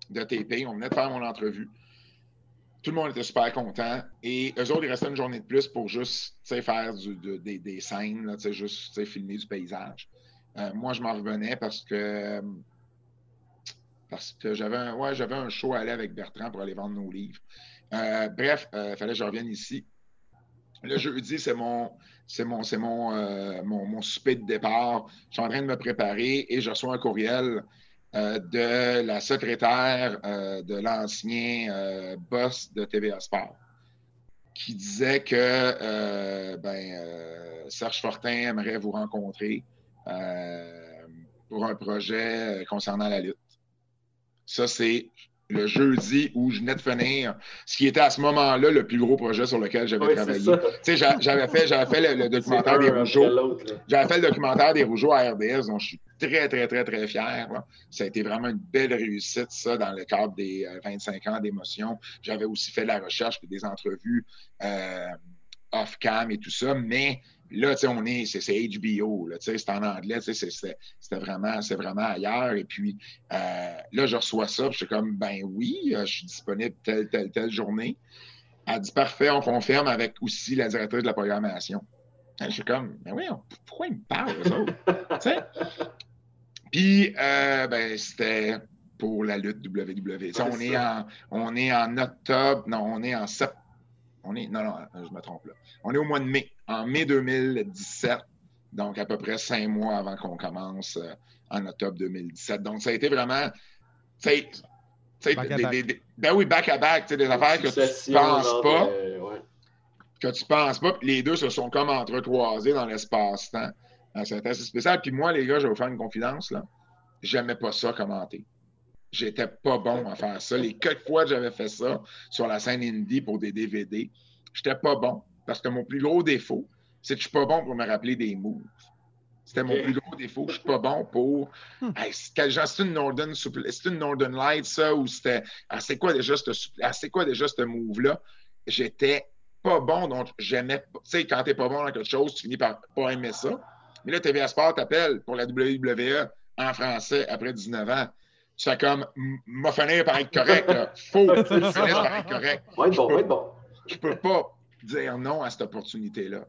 D: de TP. On venait de faire mon entrevue. Tout le monde était super content. Et eux autres, il restait une journée de plus pour juste faire des, scènes, juste filmer du paysage. Euh, moi, je m'en revenais parce que parce que j'avais un, ouais, j'avais un show à aller avec Bertrand pour aller vendre nos livres. Euh, bref, il euh, fallait que je revienne ici. Le jeudi, c'est mon, c'est mon, mon, mon, de départ. Je suis en train de me préparer et je reçois un courriel de la secrétaire de l'ancien boss de TVA Sport qui disait que ben, Serge Fortin aimerait vous rencontrer euh, pour un projet euh, concernant la lutte. Ça, c'est le jeudi où je venais de finir ce qui était à ce moment-là le plus gros projet sur lequel j'avais travaillé. J'avais fait, fait le, documentaire des Rougeaux. J'avais fait le documentaire des Rougeaux à RDS, dont je suis très, très, très, très fier. Ça a été vraiment une belle réussite, ça, dans le cadre des 25 euh, ans d'émotion. J'avais aussi fait de la recherche et des entrevues off-cam et tout ça, mais Là, on est, c'est HBO, c'est en anglais, c'était vraiment, c'est vraiment ailleurs. Et puis euh, là, je reçois ça, je suis comme, ben oui, euh, je suis disponible telle, telle, telle journée. Elle dit, parfait, on confirme avec aussi la directrice de la programmation. Je suis comme, ben oui, pourquoi ils me parlent, eux autres? Puis, euh, ben, c'était pour la lutte WWE. on, est en, on est en octobre, non, on est en septembre. On est, non, non, je me trompe là. On est au mois de mai en mai 2017, donc à peu près cinq mois avant qu'on commence euh, en octobre 2017. Donc, ça a été vraiment. Des, ben oui, back à back, des affaires que tu ne penses pas. Que tu penses pas. Les deux se sont comme entrecroisés dans l'espace-temps. C'est assez spécial. Puis moi, les gars, je vais vous faire une confidence. là. J'aimais pas ça commenter. J'étais pas bon à faire ça. Les quelques fois que j'avais fait ça sur la scène indie pour des DVD, j'étais pas bon. Parce que mon plus gros défaut, c'est que je suis pas bon pour me rappeler des moves. C'était mon plus gros défaut. Je suis pas bon pour. Hmm. c'est une Northern c'est une Northern Light, ça, ou c'était. Ah, c'est quoi déjà ce ah, c'est quoi déjà ce move-là? J'étais pas bon, donc j'aimais pas. Tu sais, quand t'es pas bon dans quelque chose, tu finis par pas aimer ça. Mais là, TVA Sport t'appelle pour la WWE en français après 19 ans. Tu fais comme, m'a finir par être correct, là. Faut que tu par être correct.
C: Ouais, bon, ouais, bon.
D: Je peux pas dire non à cette opportunité-là.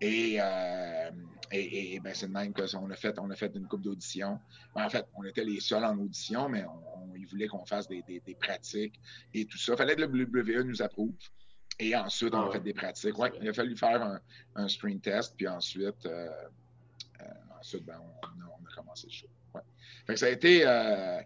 D: Et, euh, et, et ben, c'est de même qu'on a fait, on a fait une coupe d'audition. Ben, en fait, on était les seuls en audition, mais on, ils voulaient qu'on fasse des, des, pratiques et tout ça. Il fallait que le WWE nous approuve. Et ensuite, on a ah fait des pratiques. Ouais, il a fallu faire un, un screen test, puis ensuite, euh, euh, ensuite ben, on, a, commencé le show. Ça a été. Euh,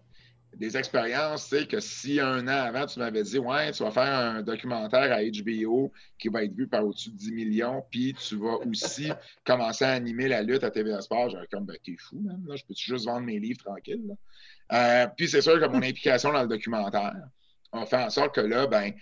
D: des expériences, tu sais, que si un an avant, tu m'avais dit, ouais, tu vas faire un documentaire à HBO qui va être vu par au-dessus de 10 millions, puis tu vas aussi commencer à animer la lutte à TVA Sport, j'aurais comme, ben, t'es fou, man, là, je peux juste vendre mes livres tranquille, euh, puis c'est sûr que mon implication dans le documentaire a fait en sorte que là, ben,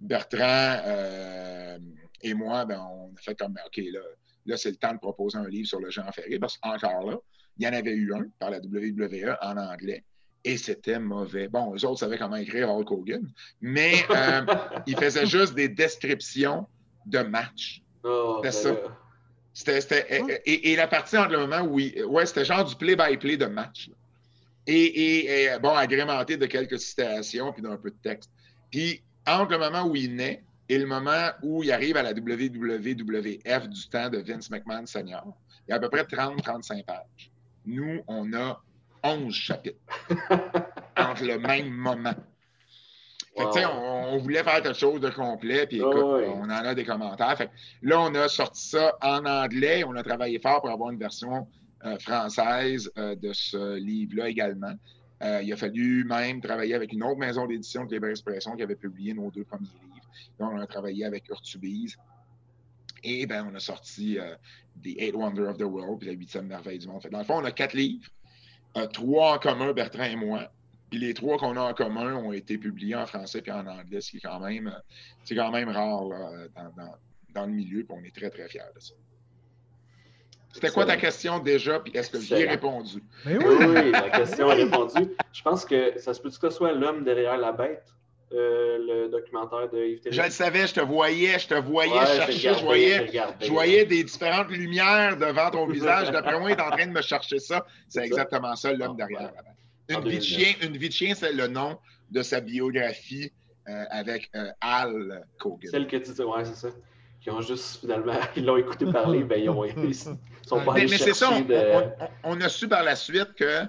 D: Bertrand euh, et moi, ben, on a fait comme, ben, OK, là, là c'est le temps de proposer un livre sur le Jean Ferré, parce qu'encore là, il y en avait eu un par la WWE en anglais et c'était mauvais. Bon, eux autres savaient comment écrire Hulk Hogan, mais euh, ils faisaient juste des descriptions de matchs.
C: Oh,
D: c'était ça. C'était, et, la partie entre le moment où ouais, c'était genre du play-by-play de match. Et, bon, agrémenté de quelques citations puis d'un peu de texte. Puis entre le moment où il naît et le moment où il arrive à la WWF du temps de Vince McMahon Senior, il y a à peu près 30-35 pages. Nous, on a 11 chapitres entre le même moment. on, voulait faire quelque chose de complet, puis écoute, on en a des commentaires. là, on a sorti ça en anglais. On a travaillé fort pour avoir une version euh, française euh, de ce livre-là également. Euh, il a fallu même travailler avec une autre maison d'édition de Libre Expression qui avait publié nos deux premiers livres. Donc, on a travaillé avec Urtubise. Et ben, on a sorti The Eight Wonders of the World, puis la huitième merveille du monde. Dans le fond, on a quatre livres. Euh, trois en commun, Bertrand et moi. Puis les trois qu'on a en commun ont été publiés en français et en anglais, ce qui est quand même, c'est quand même rare dans, le milieu, puis on est très, très fiers de ça. C'était quoi ta question déjà, puis est-ce que j'y ai répondu?
C: Oui, oui, la question est répondue. Je pense que ça se peut que ce soit l'homme derrière la bête, euh, le documentaire de Yves
D: Je le savais, je te voyais, je te voyais chercher, je voyais, je voyais des différentes lumières devant ton visage. D'après moi, il est en train de me chercher ça. C'est exactement ça, l'homme ah, derrière. Une vie, de chien, une vie de chien, c'est le nom de sa biographie euh, avec euh, Al Kogan.
C: Celle que tu dis, ouais, c'est ça. Qui ont juste, finalement, ils l'ont écouté parler, ben, ils, ont, ils sont pas allés mais, mais c'est ça,
D: on, a su par la suite que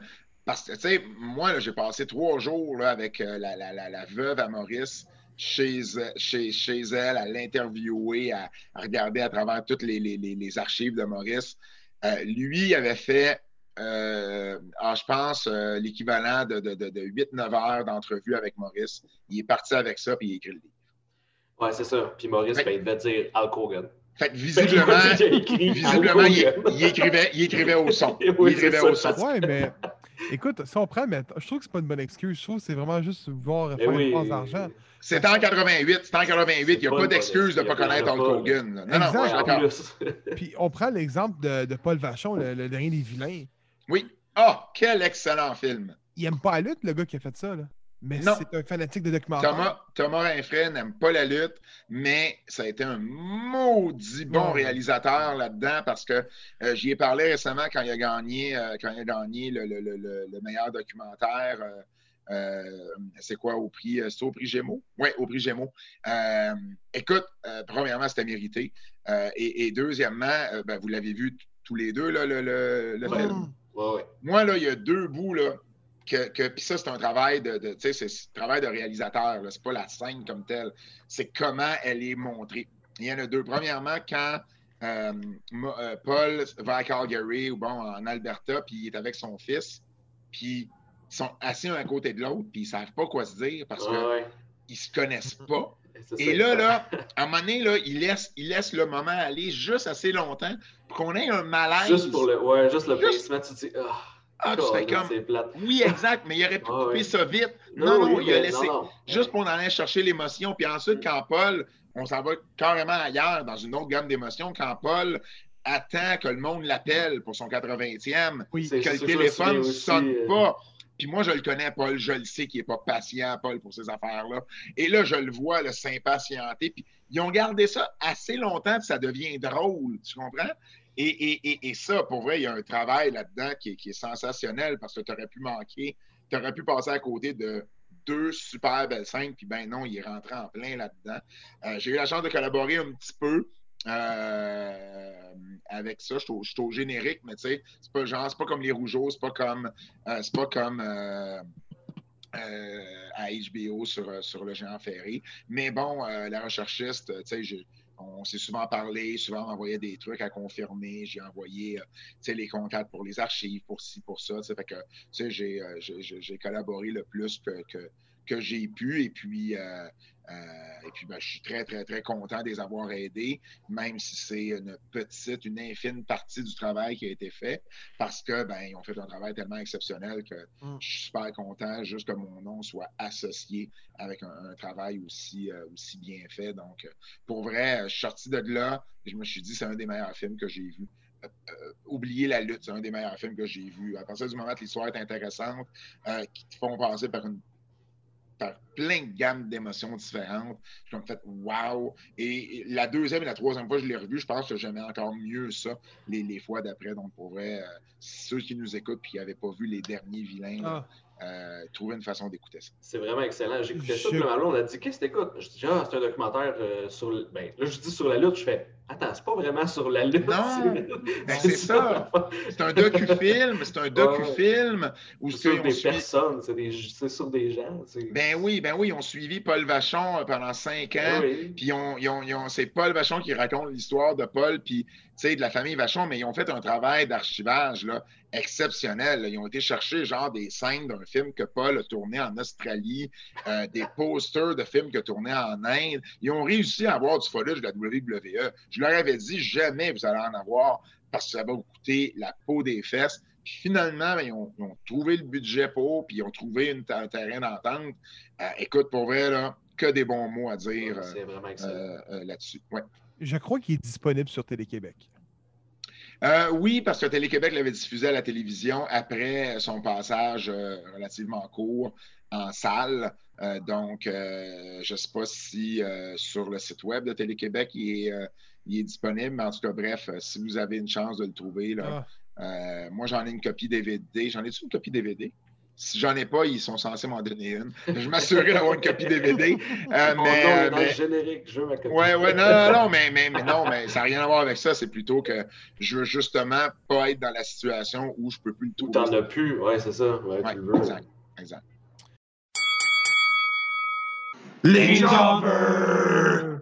D: parce que, tu sais, moi, j'ai passé trois jours avec euh, la, veuve à Maurice chez, chez, chez elle, à l'interviewer, à, regarder à travers toutes les, archives de Maurice. Euh, lui avait fait, euh, ah, je pense, l'équivalent de, de, de, 8-9 heures d'entrevue avec Maurice. Il est parti avec ça, puis il a écrit le livre.
C: Ouais, c'est ça. Puis Maurice, ben, il devait dire Al Kogan.
D: Fait que visiblement, visiblement il, écrivait, il écrivait au son. il écrivait au son.
B: Ouais, mais Écoute, si on prend, mais je trouve que c'est pas une bonne excuse. Je trouve que c'est vraiment juste vouloir faire une passe d'argent.
D: C'est en 88. C'est en 88. Il n'y a pas d'excuse de ne pas connaître Hulk Hogan. Non, non, d'accord.
B: Puis on prend l'exemple de, Paul Vachon, le, dernier des vilains.
D: Oui. Ah, oh, quel excellent film.
B: Il aime pas la lutte, le gars qui a fait ça. Là. Mais c'est un fanatique de documentaire.
D: Thomas, Thomas Rinfray n'aime pas la lutte, mais ça a été un maudit bon réalisateur là-dedans parce que euh, j'y ai parlé récemment quand il a gagné, euh, quand il a gagné le, meilleur documentaire. Euh, c'est quoi au prix? C'est au prix Gémeaux? Oui, au prix Gémeaux. écoute, premièrement, c'était mérité. Et, deuxièmement, ben, vous l'avez vu tous les deux, là, le, film. Moi, là, il y a deux bouts là, que, puis ça, c'est un travail de, de c'est travail de réalisateur. C'est pas la scène comme telle. C'est comment elle est montrée. Il y en a deux. Premièrement, quand euh, euh, Paul va à Calgary ou bon, en Alberta, puis il est avec son fils, puis ils sont assis un à côté de l'autre, puis ils savent pas quoi se dire parce qu'ils ne se connaissent pas. Et là, là, à un moment donné, là, il laisse, il laisse le moment aller juste assez longtemps pour qu'on ait un malaise.
C: Juste pour le, ouais, juste le placement, tu dis, ah.
D: Ah, tu fais comme. Oui, exact, mais il aurait pu ah, couper ça vite. Non, non, il a laissé. Juste pour en aller chercher l'émotion. Puis ensuite, quand Paul, on s'en va carrément ailleurs, dans une autre gamme d'émotions, quand Paul attend que le monde l'appelle pour son 80e, oui, que le téléphone ne sonne euh, pas. Puis moi, je le connais, Paul, je le sais qu'il n'est pas patient, Paul, pour ces affaires-là. Et là, je le vois, le s'impatienter. Puis ils ont gardé ça assez longtemps, puis ça devient drôle, tu comprends? Et, ça, pour vrai, il y a un travail là-dedans qui, est sensationnel parce que tu aurais pu manquer, tu aurais pu passer à côté de deux super belles scènes, puis ben non, il est rentré en plein là-dedans. Euh, j'ai eu la chance de collaborer un petit peu euh, avec ça. Je suis au, générique, mais tu sais, c'est pas genre, c'est pas comme les Rougeaux, c'est pas comme, euh, c'est pas comme à HBO sur, sur le géant ferré. Mais bon, la recherchiste, tu sais, on s'est souvent parlé, souvent m'envoyait des trucs à confirmer. J'ai envoyé les contacts pour les archives, pour ci, pour ça. Fait que j'ai collaboré le plus que, que, que j'ai pu. Et puis, euh, et puis, ben, je suis très, très, très content de les avoir aidés, même si c'est une petite, une infime partie du travail qui a été fait, parce que ben, ils ont fait un travail tellement exceptionnel que mm. je suis super content juste que mon nom soit associé avec un, travail aussi, euh, aussi bien fait. Donc, pour vrai, je suis sorti de là je me suis dit, c'est un des meilleurs films que j'ai vu. Euh, oublier la lutte, c'est un des meilleurs films que j'ai vu. À partir du moment où l'histoire est intéressante, qui te font passer par une par plein de gammes d'émotions différentes. Je me fait wow. Et la deuxième et la troisième fois que je l'ai revu, je pense que j'aimais encore mieux ça les, fois d'après. Donc, pour vrai, euh, ceux qui nous écoutent et qui n'avaient pas vu les derniers vilains, ah. Euh, trouver une façon d'écouter ça.
C: C'est vraiment excellent. J'écoutais ça, puis on a dit Qu'est-ce que t'écoutes Je dis Ah, c'est un documentaire euh, sur. Ben, là, je dis sur la lutte, je fais Attends, c'est pas vraiment sur la lutte.
D: Non, ben, c'est ça. C'est un docu-film. C'est un docu-film.
C: Où c'est sur des personnes, c'est sur des gens.
D: Ben oui, ben oui, ils ont suivi Paul Vachon euh, pendant cinq ans. Ben puis c'est Paul Vachon qui raconte l'histoire de Paul, puis de la famille Vachon, mais ils ont fait un travail d'archivage exceptionnel. Ils ont été chercher genre des scènes d'un film que Paul a tourné en Australie, euh, des posters de films qu'il a tourné en Inde. Ils ont réussi à avoir du footage de la WWE. Je leur avais dit jamais vous allez en avoir parce que ça va vous coûter la peau des fesses. Puis finalement, ben, ils, ont, trouvé le budget pour, puis ils ont trouvé une, un terrain d'entente. Euh, écoute, pour vrai, là, que des bons mots à dire euh, là-dessus. Ouais.
B: Je crois qu'il est disponible sur Télé-Québec.
D: Euh, oui, parce que Télé-Québec l'avait diffusé à la télévision après son passage euh, relativement court en salle. Euh, donc, je ne sais pas si sur le site web de Télé-Québec il est, disponible, mais en tout cas, bref, si vous avez une chance de le trouver, ah. moi j'en ai une copie DVD. J'en ai-tu une copie DVD? Si j'en ai pas, ils sont censés m'en donner une. Je m'assurerai d'avoir une copie DVD.
C: Euh, mais, euh, dans le générique, je veux ma copie.
D: Ouais, ouais, non, non, non, mais, mais, non, mais ça n'a rien à voir avec ça. C'est plutôt que je veux justement pas être dans la situation où je peux plus le
C: trouver. T'en as plus, ouais, c'est ça. Ouais, tu veux.
D: Exact, exact.
B: Les Jobbers!